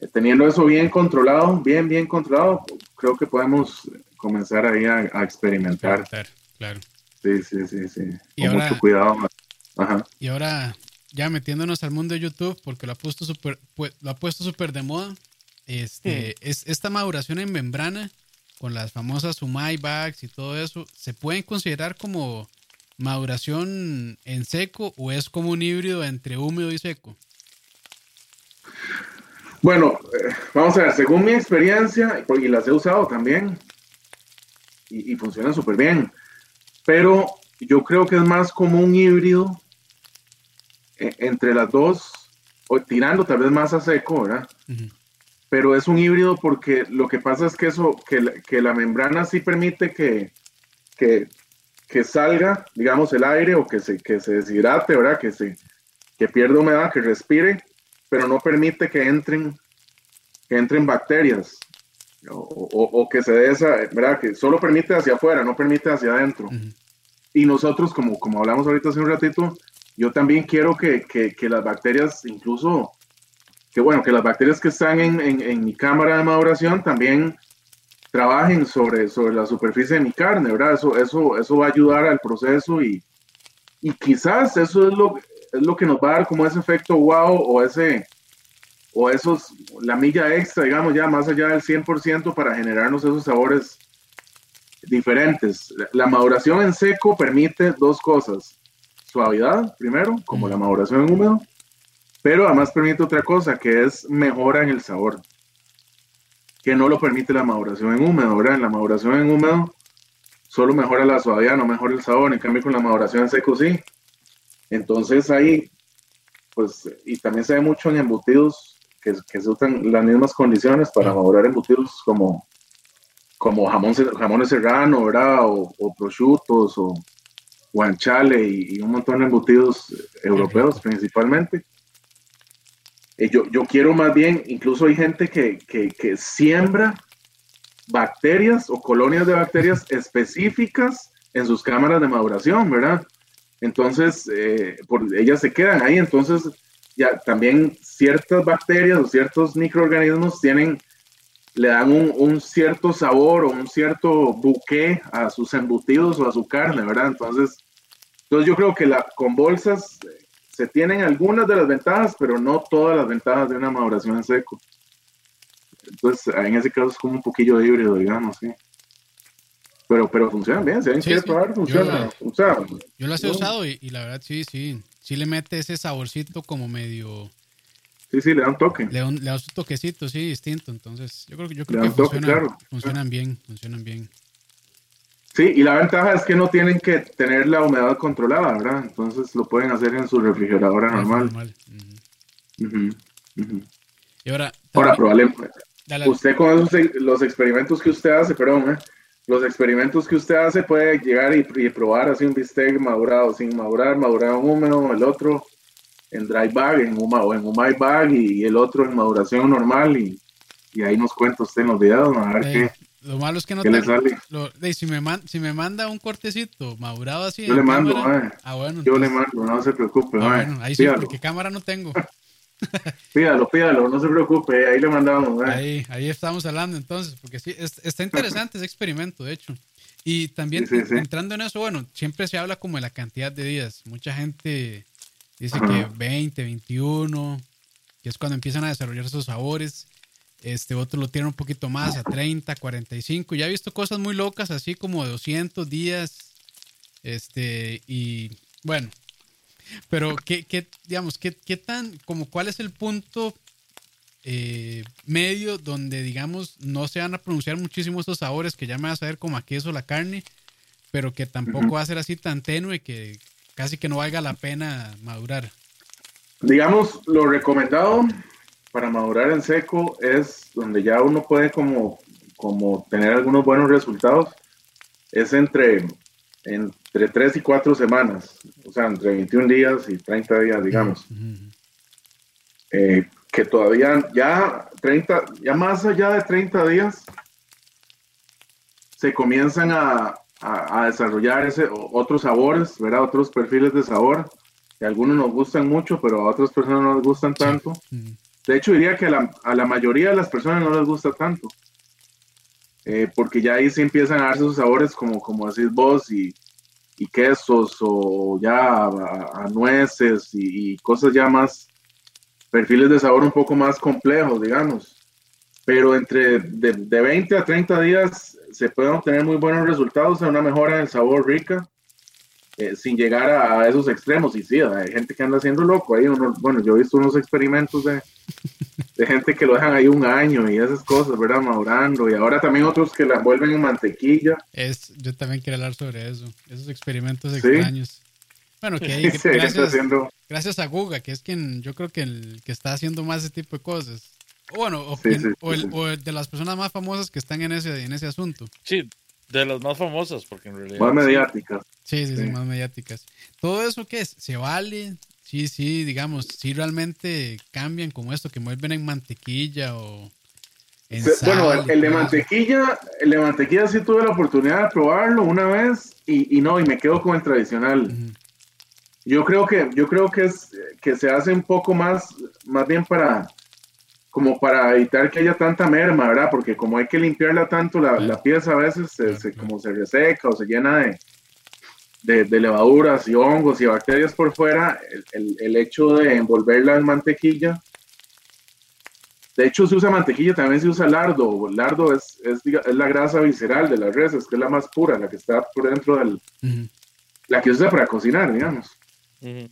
eh, teniendo eso bien controlado, bien, bien controlado, creo que podemos comenzar ahí a, a experimentar. Claro, claro. Sí, sí, sí, sí. Y Con ahora- mucho cuidado. Ajá. Y ahora, ya metiéndonos al mundo de YouTube, porque lo ha puesto súper lo ha puesto súper de moda, este, es esta maduración en membrana con las famosas Umai bags y todo eso, ¿se pueden considerar como maduración en seco o es como un híbrido entre húmedo y seco? Bueno, eh, vamos a ver, según mi experiencia, y las he usado también, y, y funcionan súper bien, pero yo creo que es más como un híbrido eh, entre las dos, o tirando tal vez más a seco, ¿verdad? Pero es un híbrido porque lo que pasa es que eso, que, la- que la membrana sí permite que, que, que salga, digamos, el aire o que se, que se deshidrate, ¿verdad? Que, se, que pierda humedad, que respire, pero no permite que entren que entren bacterias o, que se dé esa, ¿verdad? Que solo permite hacia afuera, no permite hacia adentro. Y nosotros, como, como hablamos ahorita hace un ratito, yo también quiero que, que, las bacterias, incluso, que bueno, que las bacterias que están en, en, mi cámara de maduración también trabajen sobre, sobre la superficie de mi carne, ¿verdad? Eso, eso, eso va a ayudar al proceso y, y quizás eso es lo, es lo que nos va a dar como ese efecto wow o ese, o esos, la milla extra, digamos, ya más allá del 100% para generarnos esos sabores diferentes. La maduración en seco permite dos cosas. Suavidad, primero, como la maduración en húmedo, pero además permite otra cosa, que es mejora en el sabor, que no lo permite la maduración en húmedo, ¿verdad? En la maduración en húmedo solo mejora la suavidad, no mejora el sabor, en cambio con la maduración en seco sí. Entonces ahí, pues, y también se ve mucho en embutidos que, se usan las mismas condiciones para madurar embutidos como, como jamón, jamones serrano, ¿verdad? O, o prosciutos o guanchale y, un montón de embutidos europeos principalmente. Eh, yo, yo, quiero más bien, incluso hay gente que, que, siembra bacterias o colonias de bacterias específicas en sus cámaras de maduración, ¿verdad? Entonces, eh, por, ellas se quedan ahí, entonces ya también ciertas bacterias o ciertos microorganismos tienen, le dan un, cierto sabor o un cierto buque a sus embutidos o a su carne, ¿verdad? Entonces, entonces yo creo que la, con bolsas se tienen algunas de las ventajas, pero no todas las ventajas de una maduración en seco. Entonces, en ese caso es como un poquillo híbrido, digamos, sí. Pero, pero funciona bien, si alguien quiere probar, funciona. Yo, las he usado y, y, la verdad sí, sí, sí le mete ese saborcito como medio Sí, sí, le dan toque. Le, le da un toquecito, sí, distinto. Entonces, yo creo, yo creo que funciona, funcionan bien, funcionan bien. Sí, y la ventaja es que no tienen que tener la humedad controlada, ¿verdad? Entonces lo pueden hacer en su refrigeradora ah, normal. Y ahora, ahora probablemente, usted con esos, los experimentos que usted hace, perdón, ¿eh? los experimentos que usted hace puede llegar y, y, probar así un bistec madurado sin madurar, madurado húmedo, el otro en dry bag, en un, o en my bag y, el otro en maduración normal y, y, ahí nos cuenta usted en los videos, a ver qué. Lo malo es que no te sale. Lo, si, me si me manda un cortecito madurado así. Yo le mando, ah, bueno, Yo le mando, no se preocupe. Ah, bueno, ahí sí, porque cámara no tengo. pídalo, pídalo, no se preocupe, ahí le mandamos. Ahí, ahí estamos hablando entonces, porque sí, está interesante ese experimento, de hecho. Y también entrando en eso, bueno, siempre se habla como de la cantidad de días. Mucha gente Dice que 20, 21, que es cuando empiezan a desarrollar esos sabores. Este otro lo tiene un poquito más, a 30, 45. Ya he visto cosas muy locas, así como 200 días. Este, y bueno, pero ¿qué, qué digamos, qué, qué, tan, como cuál es el punto eh, medio donde, digamos, no se van a pronunciar muchísimo estos sabores que ya me vas a ver como a queso la carne, pero que tampoco va a ser así tan tenue que, casi que no valga la pena madurar. Digamos, lo recomendado para madurar en seco es donde ya uno puede como, como tener algunos buenos resultados, es entre, entre 3 y 4 semanas, o sea, entre 21 días y 30 días, digamos. Eh, que todavía ya 30, ya más allá de 30 días, se comienzan a, a, desarrollar ese, otros sabores, ¿verdad? Otros perfiles de sabor, que a algunos nos gustan mucho, pero a otras personas no les gustan tanto. De hecho, diría que a la, a la, mayoría de las personas no les gusta tanto. Eh, porque ya ahí se empiezan a darse esos sabores como, como decís vos, y, y quesos, o ya a, nueces, y, y, cosas ya más, perfiles de sabor un poco más complejos, digamos. Pero entre de, de 20 a 30 días se pueden obtener muy buenos resultados en una mejora del sabor rica, eh, sin llegar a, esos extremos. Y sí, hay gente que anda haciendo loco. Ahí uno, bueno, yo he visto unos experimentos de, de gente que lo dejan ahí un año y esas cosas, ¿verdad? Madurando. Y ahora también otros que la vuelven en mantequilla. Es, yo también quiero hablar sobre eso, esos experimentos extraños. Bueno, que hay, gracias, a Guga, que es quien yo creo que el que está haciendo más ese tipo de cosas. Bueno, o, de las personas más famosas que están en ese, en ese asunto. Sí, de las más famosas, porque en realidad. Más mediáticas. Sí, sí, sí, más mediáticas. ¿Todo eso qué es? ¿Se vale? Sí, sí, digamos, si realmente cambian como esto, que vuelven en mantequilla o bueno, el, de mantequilla, el de mantequilla sí tuve la oportunidad de probarlo una vez y, no, y me quedo con el tradicional. Yo creo que, yo creo que es que se hace un poco más, más bien para como para evitar que haya tanta merma, ¿verdad? Porque como hay que limpiarla tanto, la, pieza a veces se, como se reseca o se llena de, de, levaduras y hongos y bacterias por fuera, el, el hecho de envolverla en mantequilla de hecho, se usa mantequilla, también se usa lardo. Lardo es, es, la grasa visceral de las reses, que es la más pura, la que está por dentro del. La que se usa para cocinar, digamos. Eh,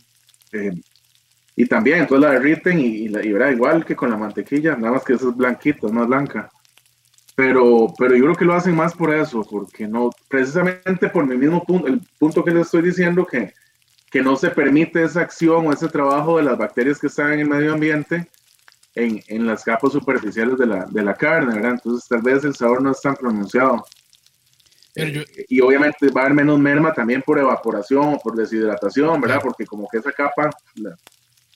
y también, entonces la derriten y, la, y verá, igual que con la mantequilla, nada más que esa es blanquita, es más blanca. Pero, pero yo creo que lo hacen más por eso, porque no, precisamente por mi mismo punto, el punto que les estoy diciendo, que, que no se permite esa acción o ese trabajo de las bacterias que están en el medio ambiente en, en las capas superficiales de la, de la, carne, ¿verdad? Entonces tal vez el sabor no es tan pronunciado. Eh, y obviamente va a haber menos merma también por evaporación o por deshidratación, ¿verdad? Porque como que esa capa la,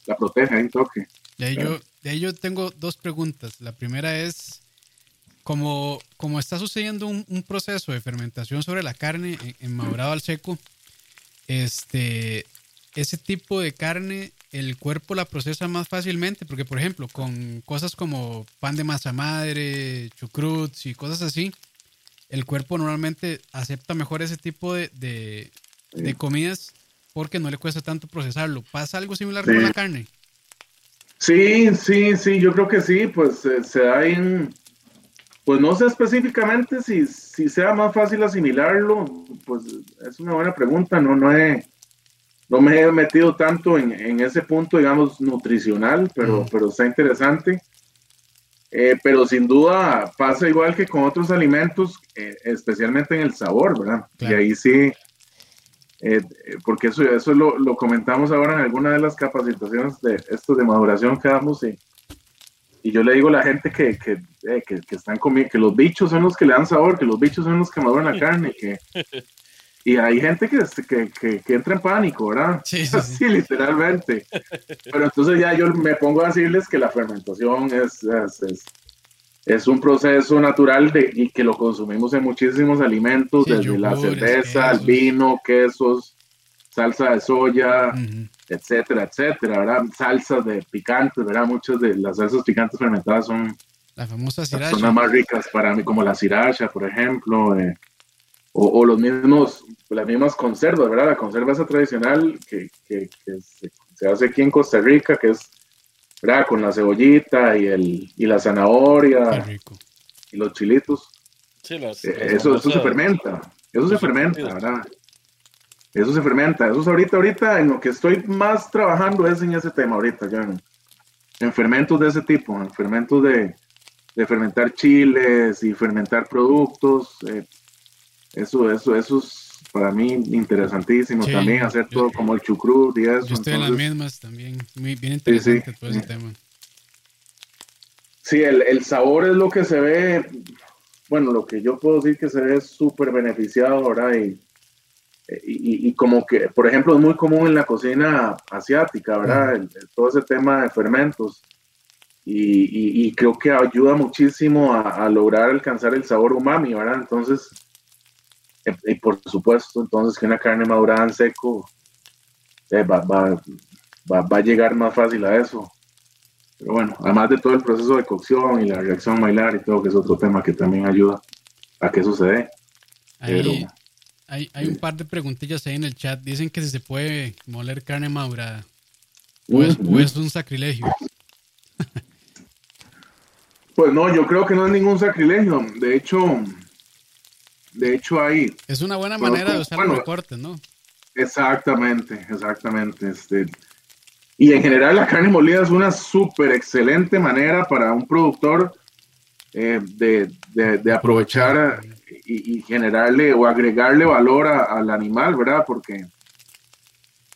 la protege en toque. De ahí, yo, de ahí yo tengo dos preguntas. La primera es, como, como está sucediendo un, un proceso de fermentación sobre la carne en, en madurado al seco, este, ese tipo de carne el cuerpo la procesa más fácilmente, porque por ejemplo, con cosas como pan de masa madre, chucruts y cosas así, el cuerpo normalmente acepta mejor ese tipo de, de, comidas porque no le cuesta tanto procesarlo. ¿Pasa algo similar con la carne? Sí, sí, sí, yo creo que sí, pues eh, se da en, pues no sé específicamente si, si sea más fácil asimilarlo, pues es una buena pregunta, no, no he no me he metido tanto en, ese punto, digamos, nutricional, pero, pero está interesante. Eh, pero sin duda pasa igual que con otros alimentos, eh, especialmente en el sabor, ¿verdad? Y ahí sí, eh, porque eso, eso lo, lo, comentamos ahora en alguna de las capacitaciones de esto de maduración que damos y, y yo le digo a la gente que, que, que, están comiendo, que los bichos son los que le dan sabor, que los bichos son los que maduran la carne, que, y hay gente que, que, que, entra en pánico, ¿verdad? Sí, sí, literalmente. Pero entonces ya yo me pongo a decirles que la fermentación es, es, es, un proceso natural de, y que lo consumimos en muchísimos alimentos, desde la cerveza, el vino, quesos, salsa de soya, etcétera, etcétera, ¿verdad? Salsas de picantes, ¿verdad? Muchas de las salsas picantes fermentadas son, la famosa son las más ricas para mí, como la sriracha, por ejemplo. Eh, o, los mismos, las mismas conservas, ¿verdad? La conserva esa tradicional que, que, se, hace aquí en Costa Rica, que es, ¿verdad? Con la cebollita y, el, y la zanahoria y los chilitos. Sí, eh, eso, eso se fermenta, eso se fermenta, ¿verdad? Eso se fermenta, eso es ahorita, ahorita en lo que estoy más trabajando es en ese tema ahorita, ya en, fermentos de ese tipo, en fermentos de, de fermentar chiles y fermentar productos, eh, eso, eso, eso es para mí interesantísimo también, hacer todo como el chucrut y eso. Yo estoy en las mismas también, muy bien interesante todo ese tema. Sí, el, el, sabor es lo que se ve, bueno, lo que yo puedo decir que se ve súper beneficiado, ahora Y, y, y, como que, por ejemplo, es muy común en la cocina asiática, ¿verdad? todo ese tema de fermentos. Y, y creo que ayuda muchísimo a, a, lograr alcanzar el sabor umami, ¿verdad? Entonces, y por supuesto, entonces que una carne madurada en seco eh, va, va, va, a llegar más fácil a eso. Pero bueno, además de todo el proceso de cocción y la reacción bailar y todo, que es otro tema que también ayuda a que sucede. Hay, hay, hay, un par de preguntillas ahí en el chat. Dicen que si se puede moler carne madurada. O es, o es un sacrilegio. pues no, yo creo que no es ningún sacrilegio. De hecho, de hecho, hay. Es una buena manera de usar los recortes, ¿no? Exactamente, exactamente. Este, y en general, la carne molida es una súper excelente manera para un productor eh, de, de, aprovechar y, generarle o agregarle valor al animal, ¿verdad? Porque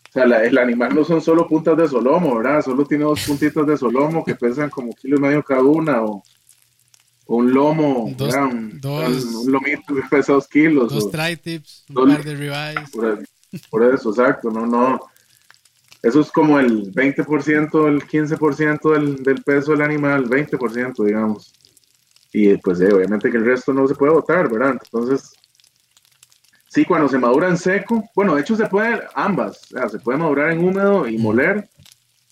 o sea, el animal no son solo puntas de solomo, ¿verdad? Solo tiene dos puntitas de solomo que pesan como kilo y medio cada una o un lomo, dos, un, lomito que pesa dos kilos. Dos tri-tips, un par de ribeyes. Por, eso, exacto, no, no. Eso es como el 20%, el 15% del, del peso del animal, 20%, digamos. y pues eh, obviamente que el resto no se puede botar, ¿verdad? Entonces, sí, cuando se madura en seco, bueno, de hecho se puede ambas, o sea, se puede madurar en húmedo y moler,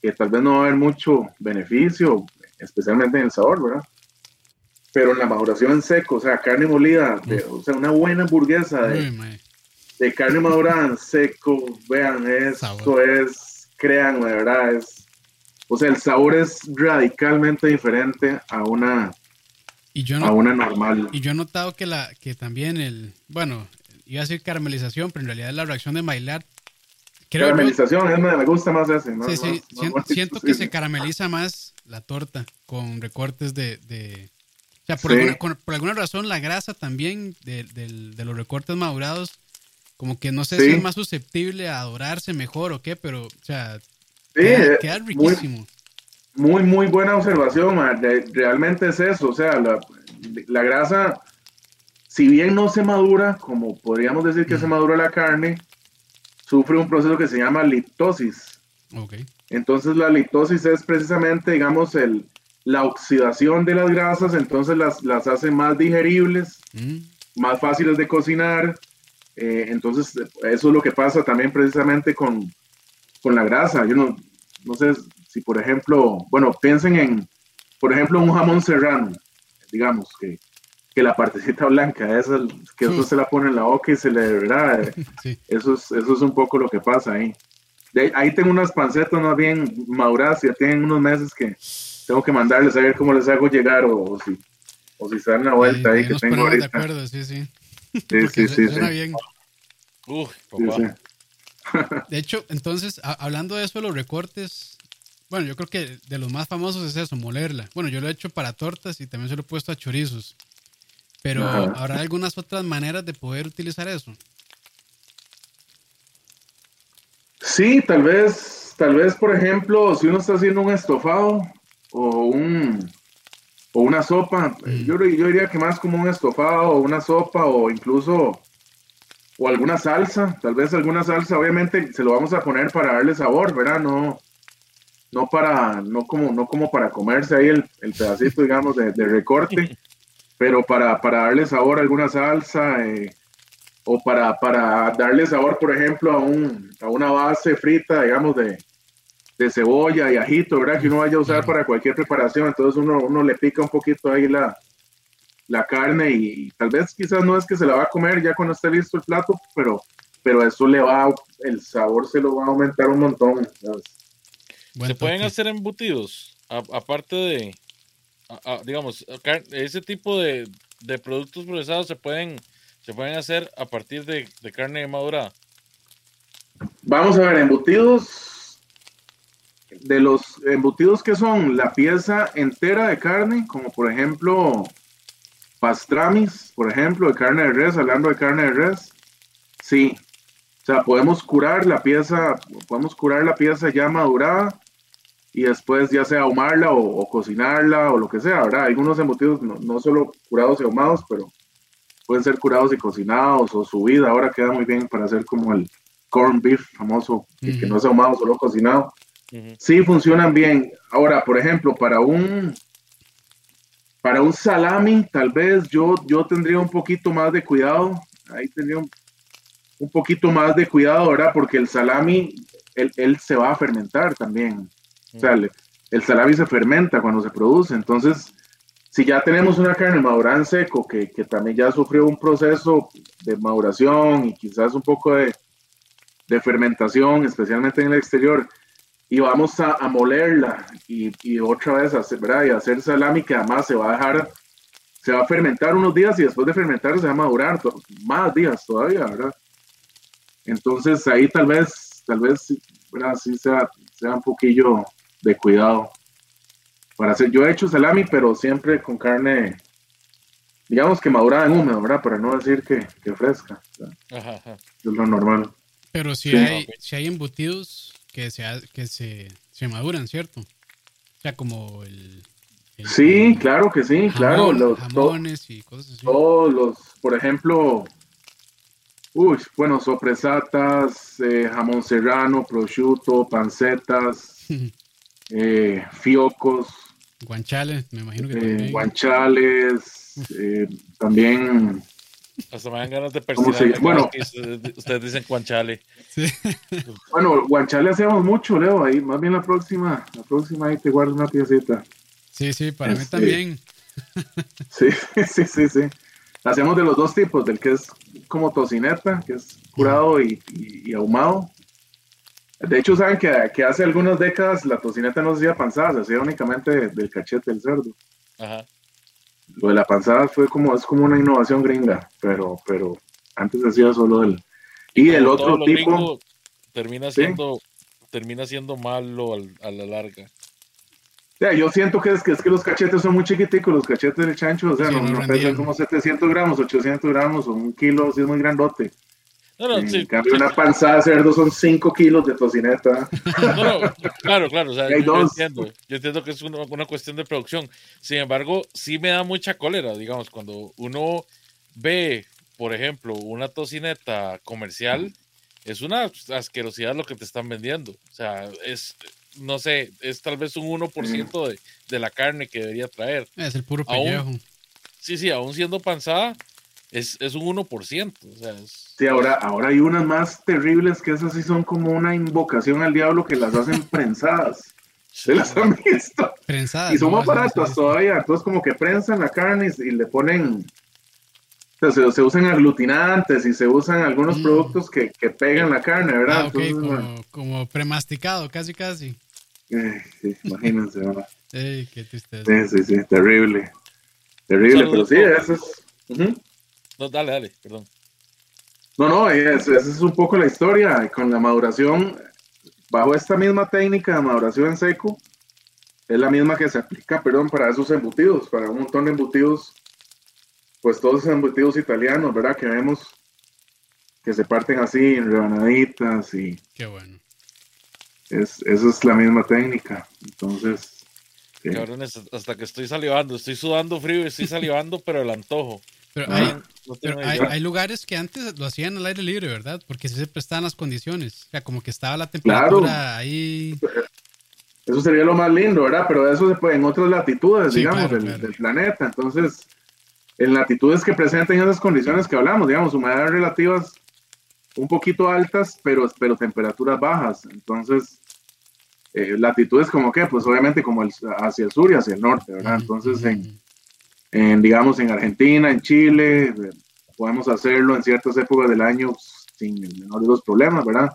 que tal vez no va a haber mucho beneficio, especialmente en el sabor, ¿verdad? Pero en la maduración en seco, o sea, carne molida, o sea, una buena hamburguesa de, de carne madurada en seco, vean, esto es, crean, de verdad, es, o sea, el sabor es radicalmente diferente a una, y yo a una normal. Y yo he notado que, la, que también el, bueno, iba a decir caramelización, pero en realidad la reacción de Maillard caramelización, me, gusta más ese. Sí, sí, siento, que se carameliza más la torta con recortes de... de o sea, por, alguna, por, alguna, razón la grasa también de, de, los recortes madurados, como que no sé si es más susceptible a dorarse mejor o qué, pero, o sea, queda, eh, riquísimo. Muy, muy, buena observación, realmente es eso, o sea, la, la grasa si bien no se madura, como podríamos decir que se madura la carne, sufre un proceso que se llama liptosis. Entonces la liptosis es precisamente, digamos, el, la oxidación de las grasas, entonces las, las hace más digeribles, mm. más fáciles de cocinar. Eh, entonces eso es lo que pasa también precisamente con, con la grasa. Yo no, no sé si, por ejemplo, bueno, piensen en, por ejemplo, un jamón serrano, digamos, que que la partecita blanca, esa, que eso se la pone en la boca y se le, ¿verdad? Eso, es, eso es un poco lo que pasa ahí. ahí tengo unas pancetas más bien maduradas, ya tienen unos meses que tengo que mandarles a ver cómo les hago llegar o, si, o si se dan la vuelta ahí, que tengo ahorita. De acuerdo, sí, sí. Sí, sí, sí. Bien. de hecho, entonces, hablando de eso, los recortes, bueno, yo creo que de los más famosos es eso, molerla. Bueno, yo lo he hecho para tortas y también se lo he puesto a chorizos. Pero ¿habrá algunas otras maneras de poder utilizar eso? Sí, tal vez, tal vez, por ejemplo, si uno está haciendo un estofado o un o una sopa, mm. yo, yo diría que más como un estofado o una sopa o incluso o alguna salsa, tal vez alguna salsa, obviamente se lo vamos a poner para darle sabor, ¿verdad? No, no para, no como, no como para comerse ahí el, pedacito, digamos, de, de recorte, pero para, para darle sabor a alguna salsa eh, o para, para darle sabor, por ejemplo, a, un, a una base frita, digamos, de, de cebolla y ajito, ¿verdad? Que uno vaya a usar para cualquier preparación. Entonces uno, uno le pica un poquito ahí la, la carne y, tal vez quizás no es que se la va a comer ya cuando esté listo el plato, pero, pero eso le va, el sabor se lo va a aumentar un montón. ¿Se pueden hacer embutidos? aparte de, digamos, ese tipo de, productos procesados se pueden, se pueden hacer a partir de, carne madura. Vamos a ver, embutidos, de los embutidos que son la pieza entera de carne, como por ejemplo pastramis, por ejemplo, de carne de res, hablando de carne de res, sí. O sea, podemos curar la pieza, podemos curar la pieza ya madurada y después ya sea ahumarla o, cocinarla o lo que sea, ¿verdad? Algunos embutidos no, no, solo curados y ahumados, pero pueden ser curados y cocinados o subida. Ahora queda muy bien para hacer como el corn beef famoso, que no es ahumado, solo cocinado. Sí funcionan bien. Ahora, por ejemplo, para un para un salami, tal vez yo, yo tendría un poquito más de cuidado. Ahí tendría un, poquito más de cuidado, ¿verdad? Porque el salami, él, se va a fermentar también. O sea, el, salami se fermenta cuando se produce. Entonces, si ya tenemos una carne madurada en seco que, también ya sufrió un proceso de maduración y quizás un poco de, fermentación, especialmente en el exterior, y vamos a, molerla y, otra vez hacer, ¿verdad? y hacer salami que además se va a dejar, se va a fermentar unos días y después de fermentar se va a madurar más días todavía, ¿verdad? Entonces ahí tal vez, tal vez, ¿verdad? Sí sea, sea un poquillo de cuidado. Para hacer, yo he hecho salami, pero siempre con carne, digamos que madurada en húmedo, ¿verdad? Para no decir que, fresca. Es lo normal. Pero si, hay, si hay embutidos que se, que se, se maduran, ¿cierto? O sea, como el... sí, claro que sí, claro. Los jamones y cosas así. Todos los, por ejemplo, uy, bueno, sopresatas, eh, jamón serrano, prosciutto, pancetas, eh, fiocos, Guanchales, me imagino que eh, también. guanchales, también Hasta me dan ganas de ¿Cómo se persignar. llama? Bueno. ustedes, dicen cuanchale. Sí. Bueno, guanchale hacíamos mucho, Leo, ahí, más bien la próxima, la próxima ahí te guardo una piecita. sí, sí, para mí Este- también. Sí, sí, sí, sí. Hacemos de los dos tipos, del que es como tocineta, que es curado y, y- y ahumado. De hecho, saben que, que hace algunas décadas la tocineta no se hacía panzada, se hacía únicamente del cachete del cerdo. Ajá. Lo de la panzada fue como, es como una innovación gringa, pero, pero antes hacía solo del... Y el otro tipo... termina Sí. siendo, termina siendo malo al- a la larga. Ya, yo siento que es, que es que los cachetes son muy chiquiticos, los cachetes del chancho, o sea, Sí, no, no pesan como 700 gramos, 800 gramos o un kilo, si es muy grandote. No, no, en sí, cambio, sí, una panzada de cerdo son 5 kilos de tocineta. No, no, claro, claro, o sea, yo, entiendo, yo entiendo que es una, una cuestión de producción. Sin embargo, sí me da mucha cólera, digamos, cuando uno ve, por ejemplo, una tocineta comercial, es una asquerosidad lo que te están vendiendo. O sea, es, no sé, es tal vez un 1% de, de la carne que debería traer. Es el puro Aún- pellejo. Sí, sí, aún siendo panzada, es, es un 1%. O sea, es, Sí, ahora, ahora hay unas más terribles que esas sí son como una invocación al diablo que las hacen prensadas. ¿Se las han visto? Prensadas. Y son más baratas se- todavía. Entonces, como que prensan la carne y, y le ponen. o sea, se, se usan aglutinantes y se usan algunos Mm. productos que, que pegan la carne, ¿verdad? Ah, ok, Entonces, bueno, como, como premasticado, casi, casi. eh, sí, imagínense, ¿verdad? Ey, qué tristeza. Sí, sí, sí, terrible. Terrible, pero sí, eso es. No, dale, dale, perdón. No, no, es- esa es un poco la historia. Con la maduración, bajo esta misma técnica de maduración en seco, es la misma que se aplica, perdón, para esos embutidos, para un montón de embutidos, pues todos esos embutidos italianos, ¿verdad? Que vemos que se parten así en rebanaditas y Qué bueno. es, esa es la misma técnica. Entonces, sí. Cabrones, hasta que estoy salivando, estoy sudando frío y estoy salivando, pero el antojo. Pero hay, No pero tengo hay, lugares que antes lo hacían al aire libre, ¿verdad? Porque sí se prestaban las condiciones. O sea, como que estaba la temperatura ahí. Eso sería lo más lindo, ¿verdad? Pero eso se puede en otras latitudes, Sí, digamos, claro, del, claro. del planeta. Entonces, en latitudes que presenten esas condiciones que hablamos, digamos, humedades relativas un poquito altas, pero, pero temperaturas bajas. Entonces, eh, latitudes como que, pues obviamente como el- hacia el sur y hacia el norte, ¿verdad? Entonces, en, en, digamos, en Argentina, en Chile, eh, podemos hacerlo en ciertas épocas del año sin el menor de los problemas, ¿verdad?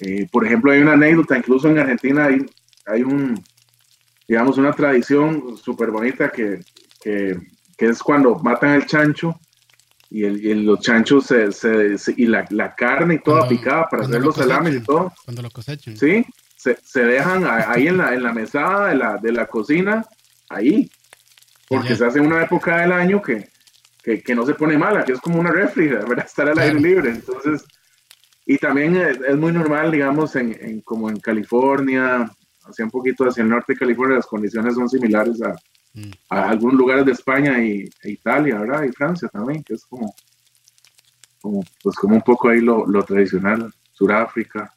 Eh, por ejemplo, hay una anécdota, incluso en Argentina hay, hay un, digamos, una tradición súper bonita que, que, que es cuando matan al chancho y, el, y los chanchos se, se- se- y la, la carne y toda Cuando- picada para hacer lo los salames y todo. Cuando lo cosechan. Sí, se, se dejan ahí en la, en la mesada de la, de la cocina, ahí, porque se hace una época del año que, que, que no se pone mala, que es como una refri, ¿verdad? Estar al aire libre. Entonces, y también es, es muy normal, digamos, en, en- como en California, hacia un poquito hacia el norte de California, las condiciones son similares a, Mm. a algunos lugares de España y, e Italia, ¿verdad? Y Francia también, que es como, como, pues como un poco ahí lo, lo tradicional, Sudáfrica.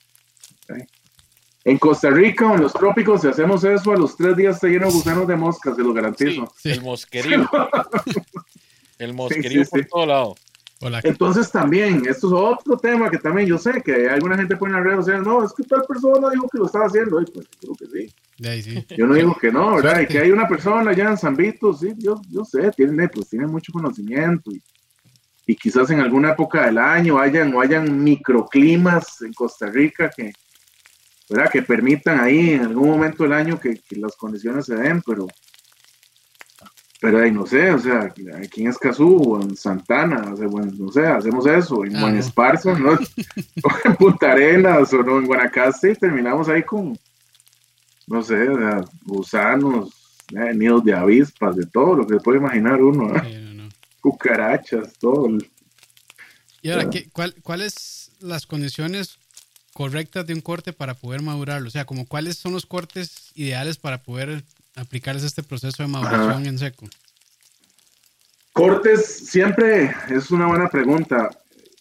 En Costa Rica o en los trópicos, si hacemos eso, a los tres días se llenan gusanos de moscas, se lo garantizo. Sí. El mosquerío. El mosquerío sí, por sí. todo lado. O la- Entonces también, esto es otro tema que también yo sé que alguna gente pone en las redes sociales, no, es que tal persona dijo que lo estaba haciendo, y pues creo que sí. de ahí sí. Yo no digo que no, ¿verdad? Y que hay una persona allá en San Vito, sí, yo, yo sé, tiene, pues, tiene mucho conocimiento y, y quizás en alguna época del año hayan o hayan microclimas en Costa Rica que, ¿verdad? que permitan ahí en algún momento del año que, que las condiciones se den, pero, pero ahí no sé, o sea, aquí en Escazú o en Santana, o sea, bueno, no sé, hacemos eso, en Ah, Buen no. O en Punta Arenas o no, en Guanacaste, y terminamos ahí con no sé, o sea, gusanos, eh, nidos de avispas, de todo lo que se puede imaginar uno, ¿eh? Sí, no, no. cucarachas, todo. el- Y ahora, ¿qué, cuál, ¿cuáles las condiciones correctas de un corte para poder madurarlo? O sea, como cuáles son los cortes ideales para poder aplicarles este proceso de maduración en seco. Cortes siempre es una buena pregunta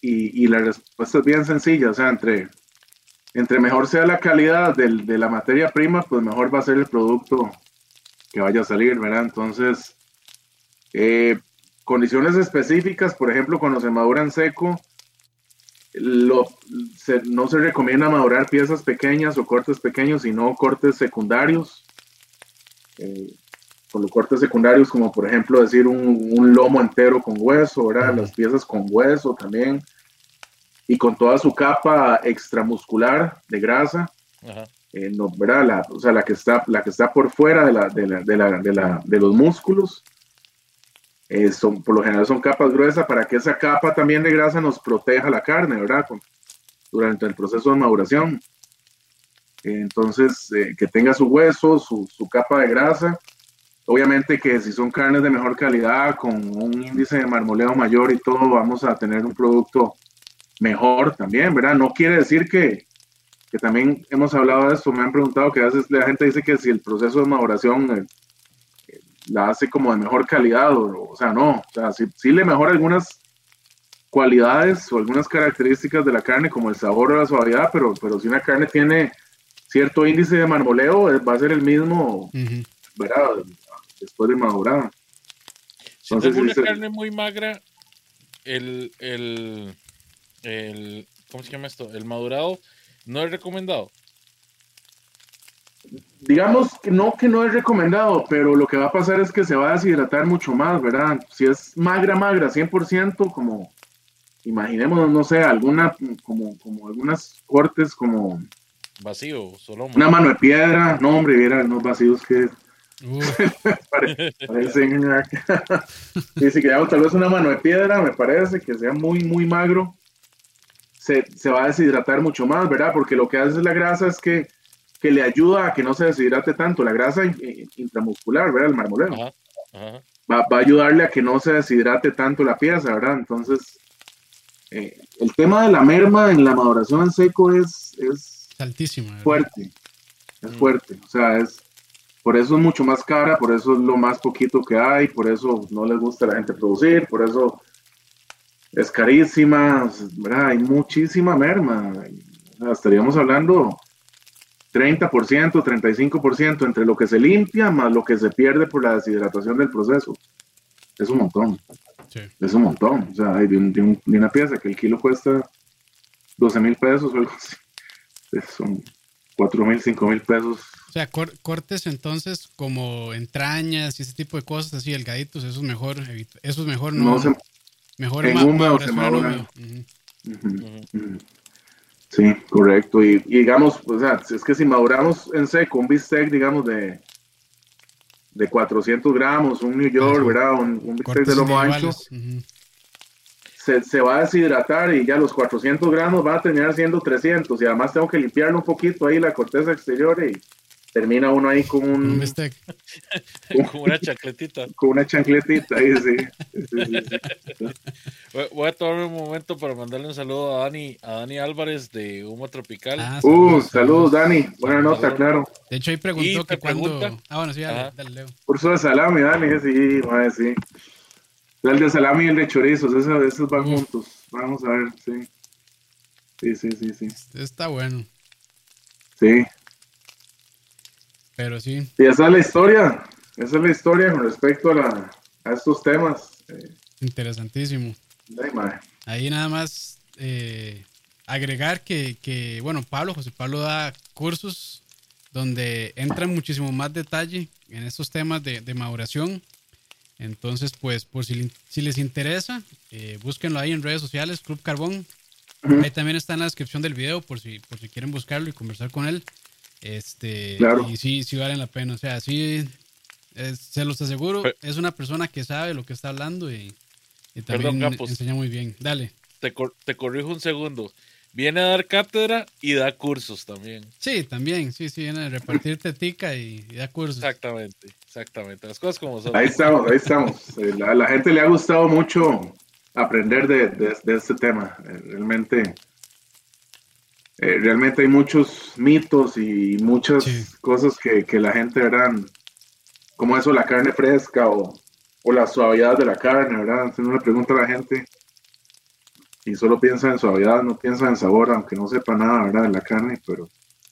y, y la respuesta es bien sencilla, o sea, entre, entre mejor sea la calidad del- de la materia prima, pues mejor va a ser el producto que vaya a salir, ¿verdad? Entonces, eh, condiciones específicas, por ejemplo, cuando se madura en seco, lo, no se recomienda madurar piezas pequeñas o cortes pequeños, sino cortes secundarios. Eh, con los cortes secundarios, como por ejemplo decir un, lomo entero con hueso, ¿verdad? Las piezas con hueso también. Y con toda su capa extramuscular de grasa. Eh, no, ¿verdad? La, o sea, la que está, la que está por fuera de, la, de, la, de, la, de, la, de los músculos eh, son, por lo general son capas gruesas para que esa capa también de grasa nos proteja la carne, ¿verdad? durante el proceso de maduración. entonces, eh, que tenga su hueso, su, capa de grasa. Obviamente que si son carnes de mejor calidad, con un índice de marmoleo mayor y todo, vamos a tener un producto mejor también, ¿verdad? No quiere decir que, que también hemos hablado de esto, me han preguntado que a veces la gente dice que si el proceso de maduración la hace como de mejor calidad, o, sea, no, o sea, sí, le mejora algunas cualidades o algunas características de la carne, como el sabor o la suavidad, pero, pero si una carne tiene cierto índice de marmoleo, eh, va a ser el mismo, ¿verdad? Después de madurada. Si Entonces, una carne muy magra, el, el, el, ¿cómo se llama esto? El madurado no es recomendado digamos que no que no es recomendado, pero lo que va a pasar es que se va a deshidratar mucho más, ¿verdad? Si es magra, magra, 100%, como imaginemos, no sé, alguna, como, como algunas cortes como... Vacío, solo. Una mano de piedra, no hombre, viera los vacíos que... parecen... Dice que ya tal vez una mano de piedra, me parece, que sea muy, muy magro, se, se va a deshidratar mucho más, ¿verdad? Porque lo que hace la grasa es que que le ayuda a que no se deshidrate tanto. La grasa intramuscular, ¿verdad? El marmoleo. Va, a ayudarle a que no se deshidrate tanto la pieza, ¿verdad? Entonces, eh, el tema de la merma en la maduración en seco es, es altísimo. Fuerte, es mm. fuerte. O sea, es, por eso es mucho más cara, por eso es lo más poquito que hay, por eso no les gusta a la gente producir, por eso es carísima, ¿verdad? Hay muchísima merma. estaríamos hablando 30%, 35% entre lo que se limpia más lo que se pierde por la deshidratación del proceso. Es un montón. Es un montón. O sea, hay de, una pieza que el kilo cuesta 12 mil pesos o algo así. Son 4 mil, 5 mil pesos. O sea, cortes entonces como entrañas y ese tipo de cosas así, delgaditos, eso es mejor, eso es mejor no. mejor en húmedo se Sí, correcto. Y, digamos, o sea, es que si maduramos en seco un bistec, digamos, de, de 400 gramos, un New York, ¿verdad? Un, bistec de lomo ancho, se, se, va a deshidratar y ya los 400 gramos va a terminar siendo 300. Y además tengo que limpiarlo un poquito ahí la corteza exterior y termina uno ahí con un... con una chancletita. Con una chancletita ahí, sí. Voy a tomarme un momento para mandarle un saludo a Dani, a Dani Álvarez de Humo Tropical. Ah, uh, saludos, Dani. Buena nota, claro. De hecho, ahí preguntó que cuando... Ah, bueno, sí, dale, dale, Leo. Curso de salami, Dani, sí, madre, sí. El de salami y el de chorizos, esos, esos van juntos. Vamos a ver, sí. Sí, sí, sí, sí. Está bueno. Sí, pero sí. Y esa es la historia. Esa es la historia con respecto a, la, a estos temas. Interesantísimo. Ahí nada más eh, agregar que, que, bueno, Pablo, José Pablo da cursos donde entra muchísimo más detalle en estos temas de, de maduración. Entonces, pues, por si, si les interesa, eh, búsquenlo ahí en redes sociales, Club Carbón. Ahí también está en la descripción del video por si, por si quieren buscarlo y conversar con él. Este, Y sí, sí valen la pena. O sea, sí, se los aseguro, es una persona que sabe lo que está hablando y, también enseña muy bien. Dale. Te, te corrijo un segundo. Viene a dar cátedra y da cursos también. Sí, también, sí, sí, viene a repartir tetica y, da cursos. Exactamente, exactamente. Las cosas como son. Ahí estamos, ahí estamos. Eh, a la gente le ha gustado mucho aprender de, de este tema. Eh, realmente eh, realmente hay muchos mitos y muchas cosas que, que, la gente, verán, como eso, la carne fresca o, o, la suavidad de la carne, ¿verdad? Entonces uno le pregunta a la gente y solo piensa en suavidad, no piensa en sabor, aunque no sepa nada, ¿verdad? De la carne, pero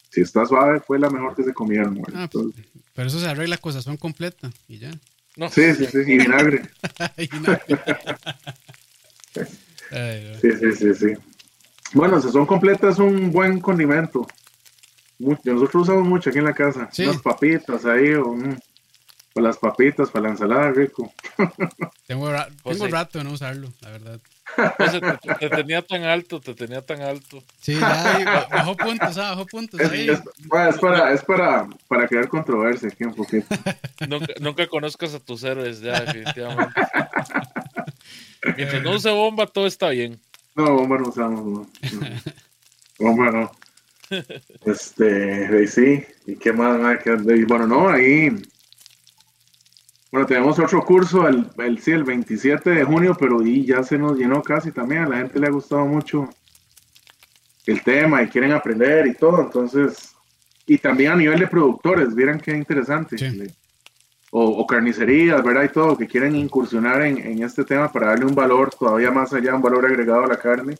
si está suave, fue la mejor que se comieron. Ah, Entonces, pero eso se arregla con son completa y ya. No, sí, sí, sí, y vinagre. Y no. Ay, no. Sí, sí, sí, sí. Bueno, sazón completa es un buen condimento. Nosotros usamos mucho aquí en la casa. Sí. Unas papitas ahí, o, mm, para las papitas, para la ensalada, rico. Tengo, ra- Pues tengo sí. rato de no usarlo, la verdad. José, te, te tenía tan alto, te tenía tan alto. Sí, ya bajó puntos, ah, bajó puntos Es, ahí. es- bueno, es para, es para, para crear controversia aquí un poquito. Nunca, nunca conozcas a tus héroes, ya, definitivamente. Mientras no use bomba, todo está bien. No, bomba no usamos, no. no. Este, sí. ¿Y qué más? Bueno, no, ahí. Bueno, tenemos otro curso el, el, sí, el 27 de junio, pero y ya se nos llenó casi también. A la gente le ha gustado mucho el tema y quieren aprender y todo. Entonces, y también a nivel de productores, vieran qué interesante. Sí. O, o carnicerías, ¿verdad? Y todo, que quieren incursionar en, en este tema para darle un valor todavía más allá, un valor agregado a la carne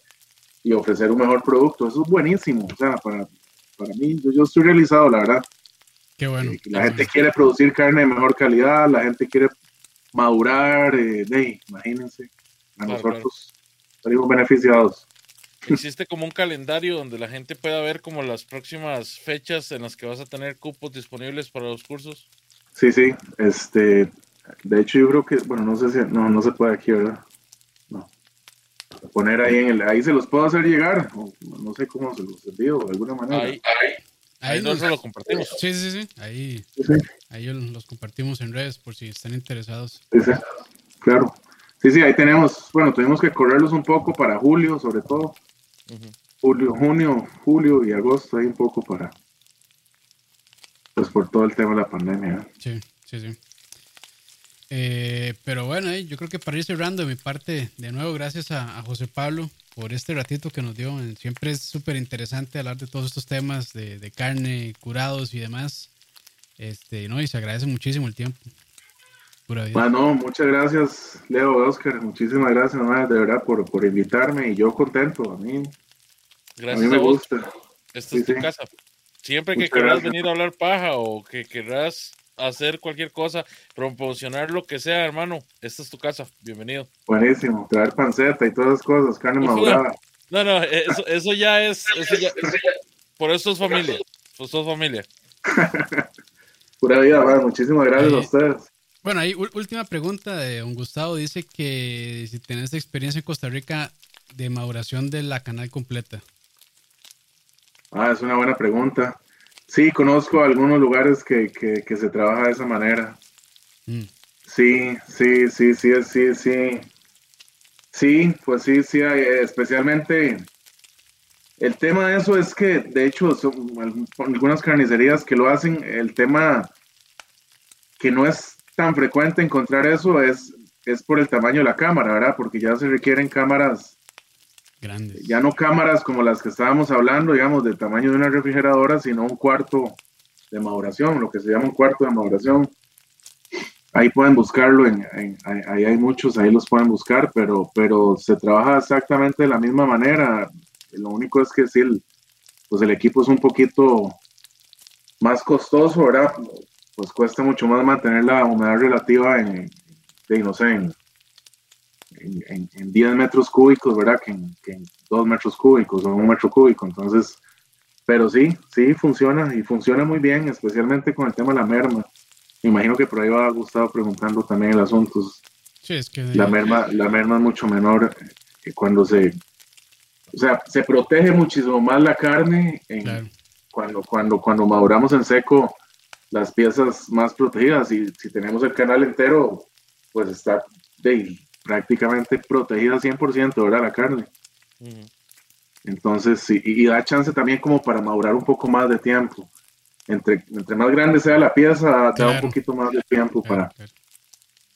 y ofrecer un mejor producto. Eso es buenísimo. O sea, para, para mí, yo, yo estoy realizado, la verdad. Qué bueno. Eh, qué la bueno. gente quiere producir carne de mejor calidad, la gente quiere madurar, eh, ahí, imagínense, a Claro, nosotros salimos beneficiados. Existe como un calendario donde la gente pueda ver como las próximas fechas en las que vas a tener cupos disponibles para los cursos. Sí, sí, este, de hecho yo creo que, bueno, no sé si, no, no se puede aquí, ¿verdad? No. Poner ahí en el, ahí se los puedo hacer llegar, o no sé cómo se los envío, de alguna manera. Ahí, ahí, Ahí ahí nos- nosotros lo compartimos. Sí, sí, sí. Ahí, Sí, sí, ahí los compartimos en redes por si están interesados. sí, sí, claro. Sí, sí, ahí tenemos, bueno, tuvimos que correrlos un poco para julio, sobre todo. Julio, junio, julio y agosto, ahí un poco para, pues por todo el tema de la pandemia. Sí, sí, sí. Eh, pero bueno, eh, yo creo que para ir cerrando de mi parte, de nuevo, gracias a, a José Pablo por este ratito que nos dio. Siempre es súper interesante hablar de todos estos temas de, de carne, curados y demás. Este, ¿no? Y se agradece muchísimo el tiempo. Pura vida. Bueno, muchas gracias, Leo, Oscar, muchísimas gracias, ma, de verdad, por, por invitarme y yo contento, a mí, a mí Gracias me a vos. gusta. Esta Sí, es tu sí. casa. Siempre que Muchas gracias. venir a hablar paja o que querrás hacer cualquier cosa, promocionar lo que sea, hermano, esta es tu casa. Bienvenido. Buenísimo, traer panceta y todas esas cosas, carne madurada. No, no, eso, eso ya es, eso ya, por eso es familia. Pues sos familia. Pura vida, ma, muchísimas gracias a ustedes. Bueno, ahí última pregunta de don Gustavo. Dice que si tenés experiencia en Costa Rica de maduración de la canal completa. Ah, es una buena pregunta. Sí, conozco algunos lugares que, que, que se trabaja de esa manera. Mm, Sí, sí, sí, sí, sí, sí. Sí, pues sí, sí, hay, eh, especialmente el tema de eso es que, de hecho, son al- algunas carnicerías que lo hacen, el tema que no es tan frecuente encontrar eso es, es por el tamaño de la cámara, ¿verdad? Porque ya se requieren cámaras, ya no cámaras como las que estábamos hablando, digamos, del tamaño de una refrigeradora, sino un cuarto de maduración, lo que se llama un cuarto de maduración. Ahí pueden buscarlo, en, ahí hay muchos, ahí los pueden buscar, pero, pero se trabaja exactamente de la misma manera. Lo único es que sí, el, pues el equipo es un poquito más costoso, ¿verdad? Pues cuesta mucho más mantener la humedad relativa en, de, no sé, en, en, en- en 10 metros cúbicos, ¿verdad? Que en, que en 2 metros cúbicos o un metro cúbico. Entonces, pero sí, sí funciona y funciona muy bien, especialmente con el tema de la merma. Me imagino que por ahí va Gustavo preguntando también el asunto. Sí, es que La merma, la merma es mucho menor que cuando se, o sea, se protege muchísimo más la carne en- claro. cuando, cuando, cuando maduramos en seco las piezas más protegidas y si tenemos el canal entero, pues está de, prácticamente protegida 100%, ¿verdad? La carne. Entonces, sí, y, y da chance también como para madurar un poco más de tiempo. Entre, entre más grande sea la pieza, da un Claro. poquito más de tiempo claro, para, claro.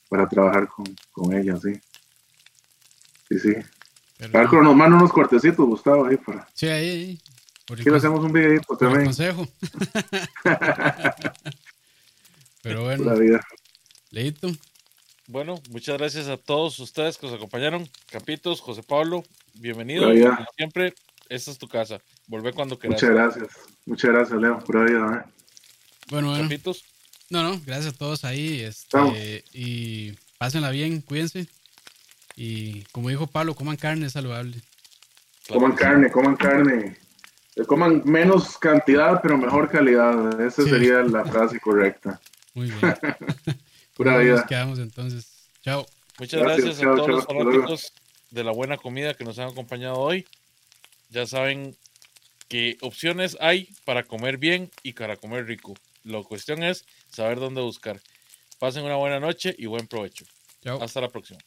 para trabajar con, con ella, sí. Sí, sí. Pero Claro, no. nos manda unos cortecitos, Gustavo, ahí para. Sí, ahí, ahí. Por Aquí le hacemos un videito también. consejo. Pero bueno. Leito, Bueno, muchas gracias a todos ustedes que nos acompañaron. Capitos, José Pablo, bienvenido. Como siempre, esta es tu casa. Volvé cuando quieras. Muchas gracias. Muchas gracias, Leo. Pura vida, ¿eh? Bueno, bueno. Chapitos, No, no, gracias a todos ahí. Chao. Este, y pásenla bien, cuídense. Y como dijo Pablo, coman carne saludable. claro Coman carne, coman carne. Eh, Coman menos cantidad, pero mejor calidad. Esa Sí. sería la frase correcta. Muy bien. Pura Nos vida. quedamos entonces. Chao. Muchas Gracias, gracias, chao, a todos chao, los fanáticos de la buena comida que nos han acompañado hoy. Ya saben que opciones hay para comer bien y para comer rico. La cuestión es saber dónde buscar. Pasen una buena noche y buen provecho. Chao. Hasta la próxima.